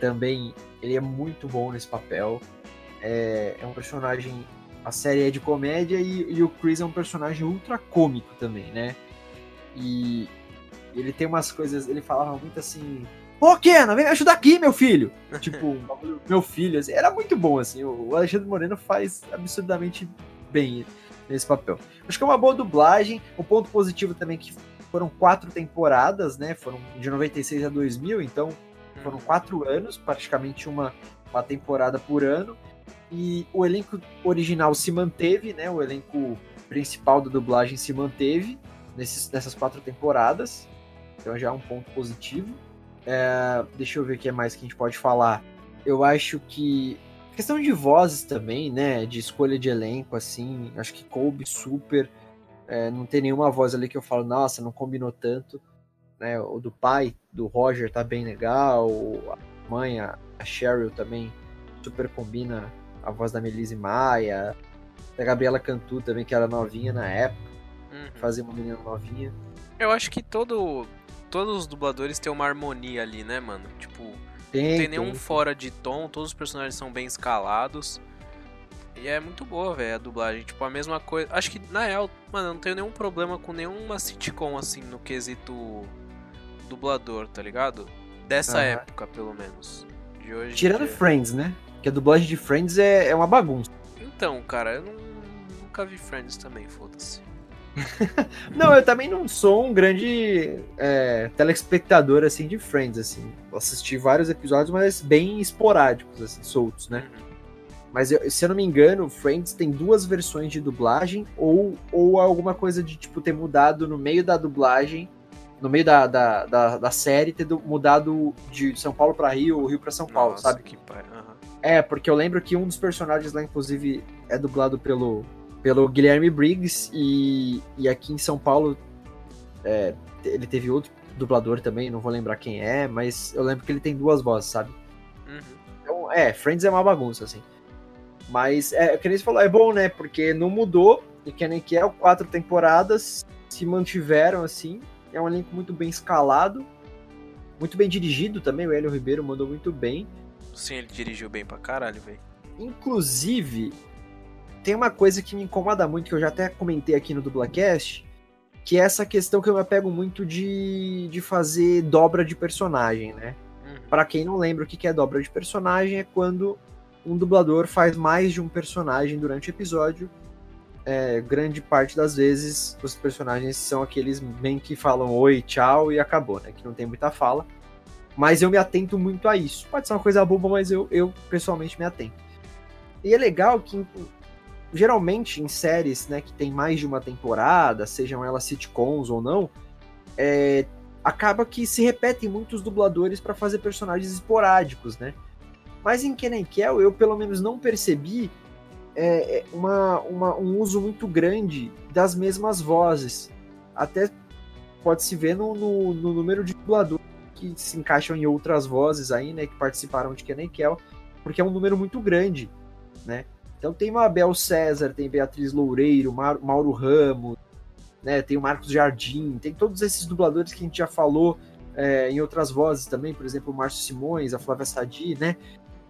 também, ele é muito bom nesse papel. É, é um personagem a série é de comédia e, e, o Chris é um personagem ultra cômico também, né? E ele tem umas coisas, ele falava muito assim, Ô, oh, Kena, vem me ajudar aqui, meu filho! tipo, meu filho, assim, era muito bom, assim, o Alexandre Moreno faz absurdamente bem nesse papel. Acho que é uma boa dublagem, um ponto positivo também é que foram quatro temporadas, né, foram de 96 a 2000, então foram quatro anos, praticamente uma, uma temporada por ano, e o elenco original se manteve, né? O elenco principal da dublagem se manteve nesses, nessas quatro temporadas. Então já é um ponto positivo. É, deixa eu ver o que mais que a gente pode falar. Eu acho que. Questão de vozes também, né? De escolha de elenco, assim. Acho que coube super. É, não tem nenhuma voz ali que eu falo, nossa, não combinou tanto. Né? O do pai, do Roger, tá bem legal. A mãe, a Cheryl também super combina a voz da Melise Maia, da Gabriela Cantu também, que era novinha na época, uhum. fazia uma menina novinha. Eu acho que todo, todos os dubladores têm uma harmonia ali, né, mano? Tipo, tem, não tem, tem nenhum fora de tom, todos os personagens são bem escalados. E é muito boa, velho, a dublagem. Tipo, a mesma coisa. Acho que, na real, mano, eu não tenho nenhum problema com nenhuma sitcom, assim, no quesito dublador, tá ligado? Dessa época, pelo menos. De hoje. Tirando Friends, né? Que a dublagem de Friends é, é uma bagunça. Então, cara, eu não, nunca vi Friends também, foda-se. não, eu também não sou um grande é, telespectador assim de Friends, assim. Eu assisti vários episódios, mas bem esporádicos, assim, soltos, né? Mas eu, se eu não me engano, Friends tem duas versões de dublagem, ou, ou alguma coisa de tipo ter mudado no meio da dublagem, no meio da, da, da, da série, ter mudado de São Paulo para Rio ou Rio para São Paulo, Nossa, sabe? Que. Uhum. É, porque eu lembro que um dos personagens lá, inclusive, é dublado pelo, pelo Guilherme Briggs, e, e aqui em São Paulo é, ele teve outro, dublador também, não vou lembrar quem é, mas eu lembro que ele tem duas vozes, sabe? Uhum. Então, é, Friends é uma bagunça, assim. Mas, é, o que eles falou, é bom, né? Porque não mudou, e Kenan Kel, quatro temporadas se mantiveram, assim. É um elenco muito bem escalado, muito bem dirigido também, o Hélio Ribeiro mandou muito bem. Sim, ele dirigiu bem pra caralho, velho. Inclusive, tem uma coisa que me incomoda muito, que eu já até comentei aqui no Dublacast, que é essa questão que eu me apego muito de, de fazer dobra de personagem, né? Uhum. Pra quem não lembra o que que é dobra de personagem, é quando um dublador faz mais de um personagem durante o episódio. É, grande parte das vezes os personagens são aqueles bem que falam oi, tchau e acabou, né? Que não tem muita fala. Mas eu me atento muito a isso. Pode ser uma coisa boba, mas eu, eu pessoalmente me atento. E é legal que geralmente em séries né, que tem mais de uma temporada, sejam elas sitcoms ou não, é, acaba que se repetem muitos dubladores para fazer personagens esporádicos, né? Mas em Kenan Kel eu pelo menos não percebi é, uma, uma, um uso muito grande das mesmas vozes. Até pode se ver no, no, no número de dubladores que se encaixam em outras vozes aí, né, que participaram de Kenan Kel, porque é um número muito grande, né? Então tem Mabel César, tem Beatriz Loureiro, Mauro Ramos, né, tem o Marcos Jardim, tem todos esses dubladores que a gente já falou é, em outras vozes também, por exemplo, o Márcio Simões, a Flávia Sadi, né?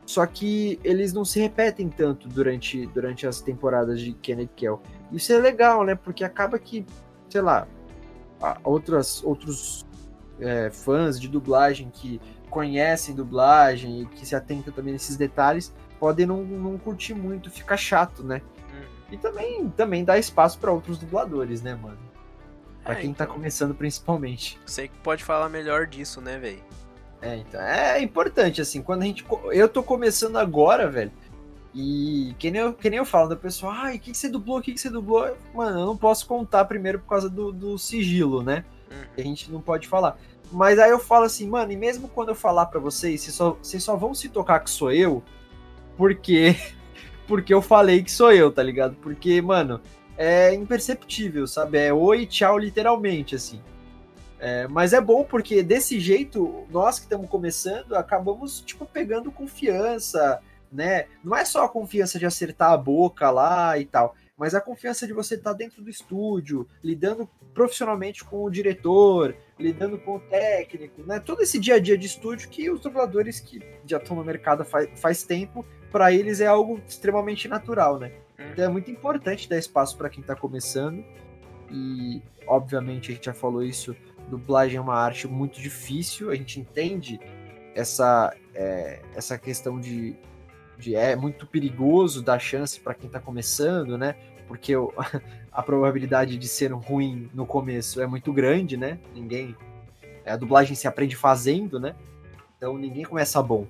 Só que eles não se repetem tanto durante, durante as temporadas de Kenneth Kell. Isso é legal, né? Porque acaba que, sei lá, outras, outros é, fãs de dublagem que conhecem dublagem e que se atentam também nesses detalhes podem não, não curtir muito, fica chato, né? Uhum. E também, também dá espaço para outros dubladores, né, mano? Pra É, quem tá então. começando principalmente. Você que pode falar melhor disso, né, velho? É, então, é importante, assim, quando a gente. Eu tô começando agora, velho. E que nem eu, que nem eu falo, da pessoa, ai, o que, que você dublou? O que, que você dublou? Mano, eu não posso contar primeiro por causa do, do sigilo, né? Uhum. a gente não pode falar. Mas aí eu falo assim, mano, e mesmo quando eu falar pra vocês, vocês só, vocês só vão se tocar que sou eu, porque porque eu falei que sou eu, tá ligado? Porque, mano, é imperceptível, sabe? É oi, tchau, literalmente, assim. É, mas é bom porque desse jeito, nós que estamos começando, acabamos, tipo, pegando confiança, né? Não é só a confiança de acertar a boca lá e tal, mas a confiança de você estar dentro do estúdio, lidando profissionalmente com o diretor, lidando com o técnico, né? Todo esse dia a dia de estúdio que os dubladores que já estão no mercado faz, faz tempo, para eles é algo extremamente natural, né? Então é muito importante dar espaço para quem tá começando. E, obviamente, a gente já falou isso, dublagem é uma arte muito difícil, a gente entende essa, é, essa questão de, de é muito perigoso dar chance para quem tá começando, né? Porque o- a probabilidade de ser ruim no começo é muito grande, né? Ninguém. A dublagem se aprende fazendo, né? Então ninguém começa bom.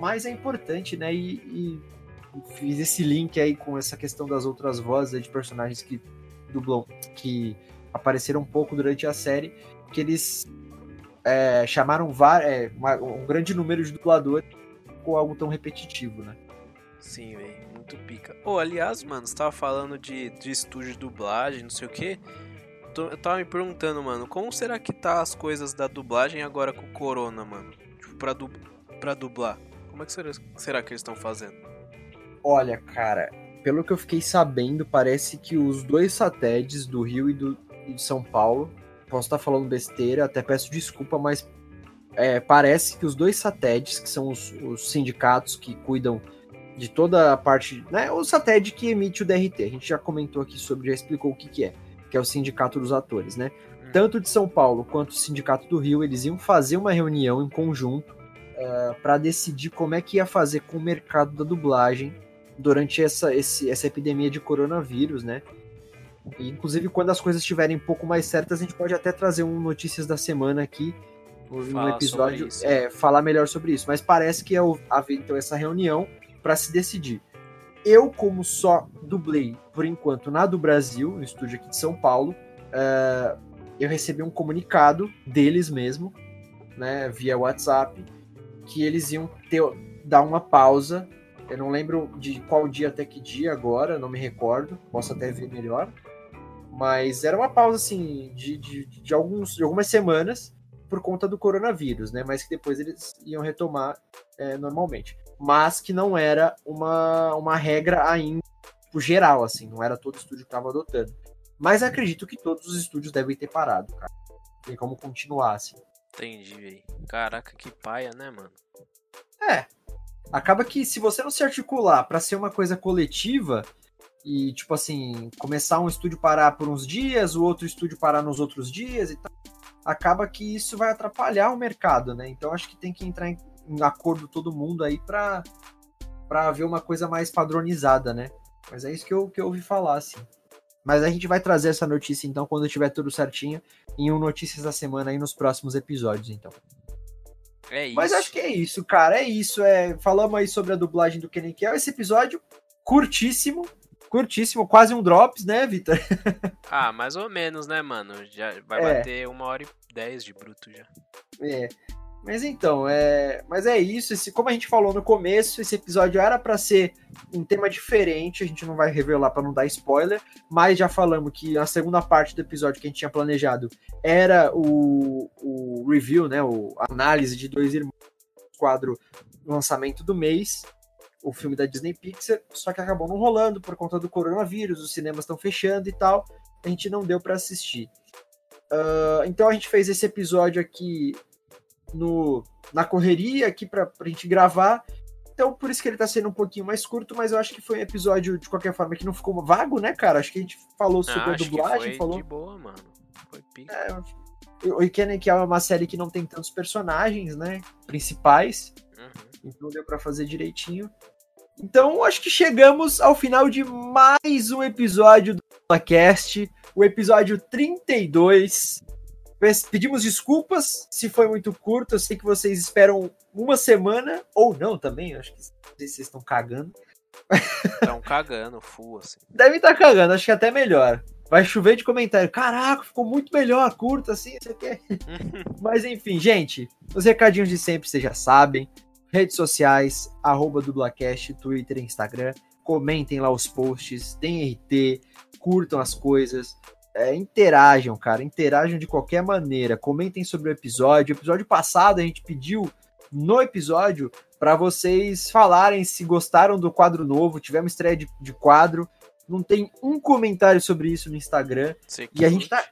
Mas é importante, né? E, e fiz esse link aí com essa questão das outras vozes de personagens que dublam, que apareceram um pouco durante a série, que eles é, chamaram é, uma- um grande número de dubladores com algo tão repetitivo, né? Sim, velho. Muito pica. Ô, aliás, mano, você tava falando de, de estúdio de dublagem, não sei o quê. Tô- Eu tava me perguntando, mano, como será que tá as coisas da dublagem agora com o Corona, mano? Tipo, pra, du pra dublar. Como é que será, será que eles estão fazendo? Olha, cara, pelo que eu fiquei sabendo, parece que os dois satélites do Rio e do e de São Paulo, posso estar falando besteira, até peço desculpa, mas é, parece que os dois satélites, que são os, os sindicatos que cuidam de toda a parte, né, o satélite que emite o DRT, a gente já comentou aqui sobre, já explicou o que, que é, que é o sindicato dos atores, né? Tanto de São Paulo quanto o sindicato do Rio, eles iam fazer uma reunião em conjunto para decidir como é que ia fazer com o mercado da dublagem durante essa, esse- essa epidemia de coronavírus, né? E, inclusive, quando as coisas estiverem um pouco mais certas, a gente pode até trazer um Notícias da Semana aqui, um episódio, é, falar melhor sobre isso. Mas parece que ia haver, então, essa reunião para se decidir. Eu, como só dublei, por enquanto, na do Brasil, no estúdio aqui de São Paulo, é, eu recebi um comunicado deles mesmo, né, via WhatsApp, que eles iam ter, dar uma pausa. Eu não lembro de qual dia até que dia agora, não me recordo, posso até ver melhor. Mas era uma pausa assim de, de, de alguns, de algumas semanas por conta do coronavírus, né? Mas que depois eles iam retomar é, normalmente. Mas que não era uma, uma regra ainda tipo, geral, assim, não era todo estúdio que estava adotando. Mas acredito que todos os estúdios devem ter parado, cara. Tem como continuar, assim. Entendi, velho. Caraca, que paia, né, mano? É. Acaba que se você não se articular para ser uma coisa coletiva e, tipo assim, começar um estúdio parar por uns dias, o outro estúdio parar nos outros dias e tal, acaba que isso vai atrapalhar o mercado, né? Então acho que tem que entrar em, em acordo todo mundo aí para para ver uma coisa mais padronizada, né? Mas é isso que eu, que eu ouvi falar, assim. Mas a gente vai trazer essa notícia, então, quando tiver tudo certinho, em um Notícias da Semana aí nos próximos episódios, então. É isso. Mas acho que é isso, cara. É isso. É... Falamos aí sobre a dublagem do Kenny Kell. Esse episódio curtíssimo. Curtíssimo, quase um drops, né, Vitor? Ah, mais ou menos, né, mano? Já vai É. bater uma hora e dez de bruto já. É. Mas então, é, mas é isso. Esse, como a gente falou no começo, esse episódio era pra ser um tema diferente. A gente não vai revelar pra não dar spoiler, mas já falamos que a segunda parte do episódio que a gente tinha planejado era o, o review, né, o a análise de dois irmãos, quadro lançamento do mês, o filme da Disney Pixar. Só que acabou não rolando por conta do coronavírus. Os cinemas estão fechando e tal. A gente não deu pra assistir. Ah, então a gente fez esse episódio aqui no, na correria aqui pra, pra gente gravar. Então, por isso que ele tá sendo um pouquinho mais curto, mas eu acho que foi um episódio, de qualquer forma, que não ficou vago, né, cara? Acho que a gente falou sobre Ah, a dublagem, foi falou. de boa, mano. Foi pica. É, o Ikennen que é uma série que não tem tantos personagens, né? Principais. Uhum. Então deu pra fazer direitinho. Então, acho que chegamos ao final de mais um episódio do podcast, o episódio 32. Pedimos desculpas se foi muito curto. Eu sei que vocês esperam uma semana, ou não também. Acho que vocês estão cagando. Tão cagando, full, assim. Devem estar cagando, acho que até melhor. Vai chover de comentário. Caraca, ficou muito melhor, curto assim, isso aqui. Mas enfim, gente, os recadinhos de sempre vocês já sabem. Redes sociais, arroba dublacast, Twitter e Instagram. Comentem lá os posts, deem RT, curtam as coisas. É, interajam, cara, interajam de qualquer maneira. Comentem sobre o episódio. O episódio passado a gente pediu no episódio para vocês falarem se gostaram do quadro novo. Tivemos estreia de, de quadro. Não tem um comentário sobre isso no Instagram. E a gente tá.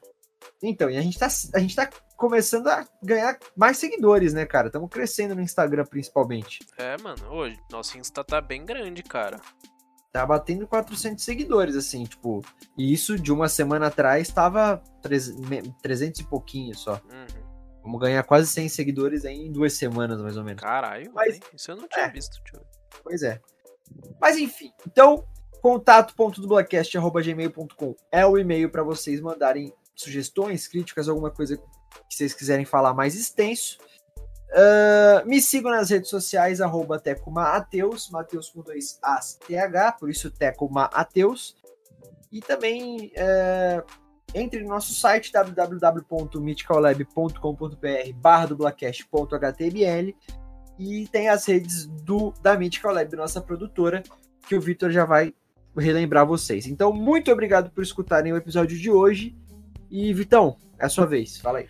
Então, e a gente tá, a gente tá começando a ganhar mais seguidores, né, cara? Estamos crescendo no Instagram, principalmente. É, mano, hoje nosso Insta tá bem grande, cara. Tá batendo 400 seguidores, assim, tipo. E isso de uma semana atrás tava 300 e pouquinho só. Uhum. Vamos ganhar quase 100 seguidores em duas semanas, mais ou menos. Caralho, Mas- isso eu não tinha é. visto, tio. Pois é. Mas enfim, então, contato.dublacast.gmail.com é o e-mail para vocês mandarem sugestões, críticas, alguma coisa que vocês quiserem falar mais extenso. Ah, me sigam nas redes sociais, arroba Tecomaateus, Mateus com dois As, TH, por isso Tecomaateus. E também é, entre no nosso site www.mythicallab.com.br barra dublacast.html e tem as redes do da Mythical Lab, nossa produtora, que o Victor já vai relembrar vocês. Então, muito obrigado por escutarem o episódio de hoje. E, Vitão, é a sua vez. Fala aí.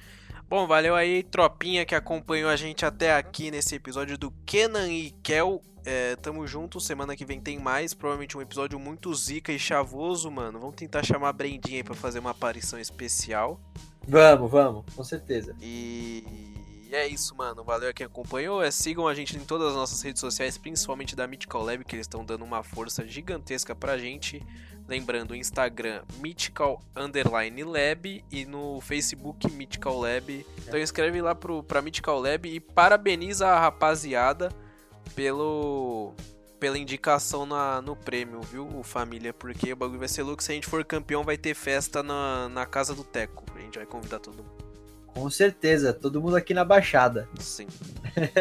Bom, valeu aí, tropinha que acompanhou a gente até aqui nesse episódio do Kenan e Kel. É, tamo junto, semana que vem tem mais. Provavelmente um episódio muito zica e chavoso, mano. Vamos tentar chamar a Brendinha aí pra fazer uma aparição especial. Vamos, vamos, com certeza. E é isso, mano. Valeu a quem acompanhou. É, sigam a gente em todas as nossas redes sociais, principalmente da Mythical Lab, que eles estão dando uma força gigantesca pra gente. Lembrando, o Instagram Mythical Underline Lab e no Facebook Mythical Lab. Então escreve lá pro, pra Mythical Lab e parabeniza a rapaziada pelo pela indicação na, no prêmio, viu, família? Porque o bagulho vai ser louco. Se a gente for campeão, vai ter festa na, na casa do Teco. A gente vai convidar todo mundo. Com certeza, todo mundo aqui na Baixada. Sim.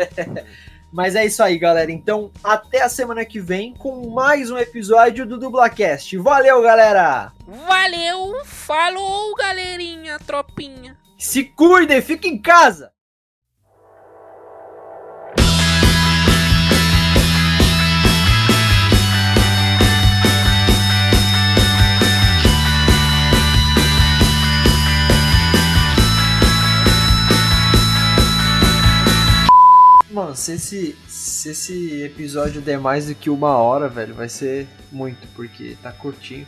Mas é isso aí, galera. Então, até a semana que vem com mais um episódio do Dublacast. Valeu, galera! Valeu, falou, galerinha, tropinha. Se cuidem, fiquem em casa! Se esse, se esse episódio der mais do que uma hora, velho, vai ser muito, porque tá curtinho.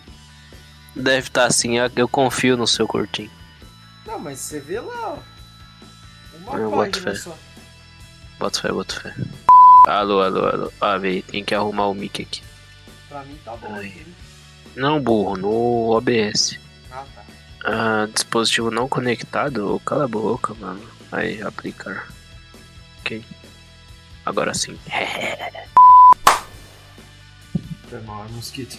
Deve estar assim, eu- confio no seu curtinho. Não, mas você vê lá, ó. Uma Eu boto fé. só. Bota fé, bota fé. Alô, alô, alô. Ah, véi, tem que arrumar o mic aqui. Pra mim tá bom aqui. Não, burro, no OBS. Ah, tá. Ah, dispositivo não conectado? Cala a boca, mano. Aí, aplicar. Ok. Agora sim. Foi mal, é mosquito.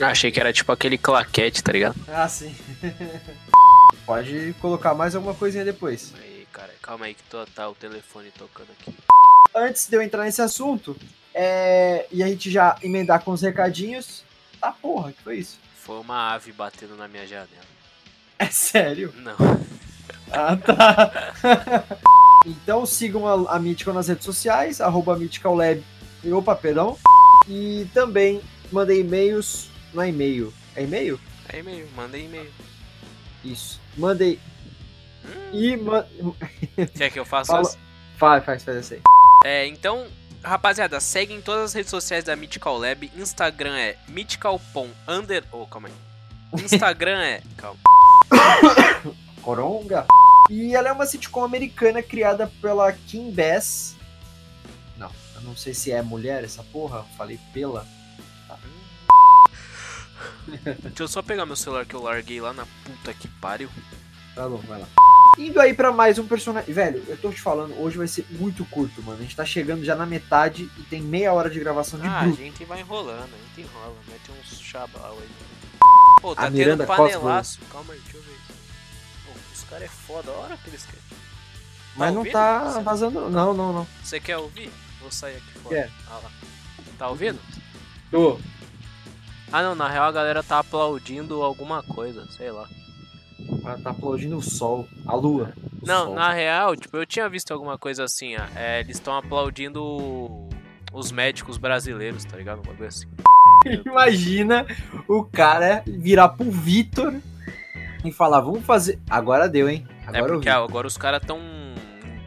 Achei que era tipo aquele claquete, tá ligado? Ah, sim. Pode colocar mais alguma coisinha depois. Aí, cara, calma aí que tô, tá o telefone tocando aqui. Antes de eu entrar nesse assunto, é... e a gente já emendar com os recadinhos. Ah, porra, que foi isso? Foi uma ave batendo na minha janela. É sério? Não. Ah, tá. então sigam a, a Mythical nas redes sociais, arroba MythicalLab, opa, perdão. E também mandem e-mails, não é e-mail, é e-mail? É e-mail, manda e-mail. Isso. Mandem. E ma... Quer que eu faça Fala- assim? Faz, faz, faz aí. É, então, rapaziada, segue em todas as redes sociais da Mythical Lab. Instagram é mythical.pom under... Oh, calma aí. Instagram é... Calma. Coronga. E ela é uma sitcom americana criada pela Kim Bass. Não, eu não sei se é mulher essa porra, falei pela. Deixa eu só pegar meu celular que eu larguei lá na puta que pariu. Tá bom, vai lá. Indo aí pra mais um personagem. Velho, eu tô te falando, hoje vai ser muito curto, mano. A gente tá chegando já na metade e tem meia hora de gravação de Ah, a bruto. gente vai enrolando, a gente enrola. Mete uns chabal aí. Pô, A tá tendo Miranda panelaço. Calma aí, deixa eu ver. Os caras é foda, a hora que eles querem. Mas não ouvindo? tá Você- vazando. Não, não, não. Você quer ouvir? Vou sair aqui fora. Ah lá. Tá ouvindo? Tô. Ah não, na real a galera tá aplaudindo alguma coisa, sei lá. Ela tá aplaudindo o sol, a lua. não, sol. na real, tipo, eu tinha visto alguma coisa assim, ó. É, eles estão aplaudindo os médicos brasileiros, tá ligado? Um bagulho assim. Imagina o cara virar pro Vitor e falar: vamos fazer. Agora deu, hein? Agora é porque ah, agora os caras tão.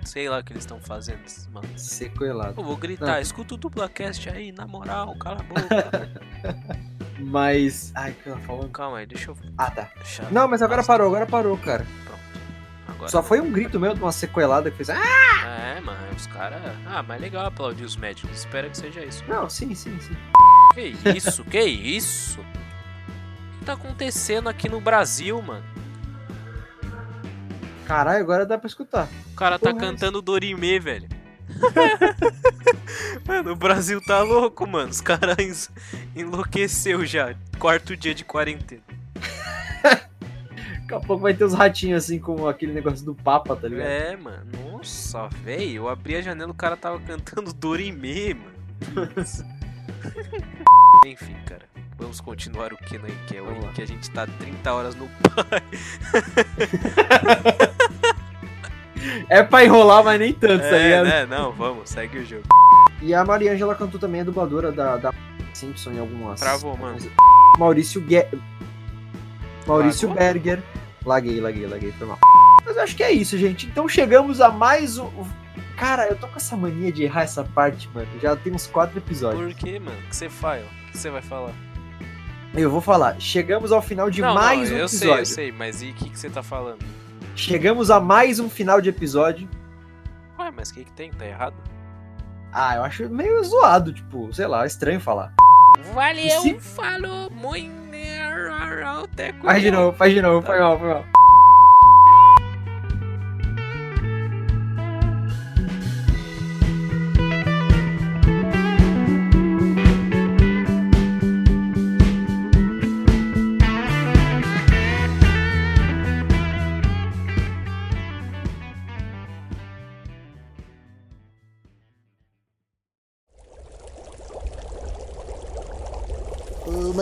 Sei lá o que eles estão fazendo, mano. Sequelado. Eu vou gritar, escuta o duplacast aí, na moral, cala a boca. Mas. Ai, que tava falando? Calma aí, deixa eu. Ah, tá. Não, mas agora Nossa, parou, agora parou, cara. agora Só foi um grito meu de uma sequelada que fez. Ah! É, mano, os caras. Ah, mas legal aplaudir os médicos. Espero que seja isso. Não, sim, sim, sim. Que isso, que isso? Tá acontecendo aqui no Brasil, mano? Caralho, agora dá pra escutar. O cara tá Porra, cantando Dorime, velho. mano, o Brasil tá louco, mano. Os caras enlouqueceu já. Quarto dia de quarentena. Daqui a pouco vai ter os ratinhos assim, com aquele negócio do Papa, tá ligado? É, mano. Nossa, velho. Eu abri a janela o cara tava cantando Dorime, mano. Enfim, cara. Vamos continuar o que aí, que é Vamos o lá. que a gente tá 30 horas no pai. É pra enrolar, mas nem tanto, tá É, ligado? né? Não, vamos, segue o jogo. E a Mariângela cantou também a dubladora da, da Simpson em algumas. Travou, mano. Maurício Ge... Maurício Lagou? Berger. Laguei, laguei, laguei, foi mal. Mas eu acho que é isso, gente. Então chegamos a mais um. Cara, eu tô com essa mania de errar essa parte, mano. Já tem uns quatro episódios. Por que, mano? O que você faz? ó? O que você vai falar? Eu vou falar. Chegamos ao final de não, mais não, um eu sei, episódio. eu sei, mas e o que, que você tá falando? Chegamos a mais um final de episódio. Ué, mas o que, que tem? Tá errado? Ah, eu acho meio zoado, tipo, sei lá, estranho falar. Valeu, Se- falou, muito. Faz de novo, faz de novo, foi mal, foi mal.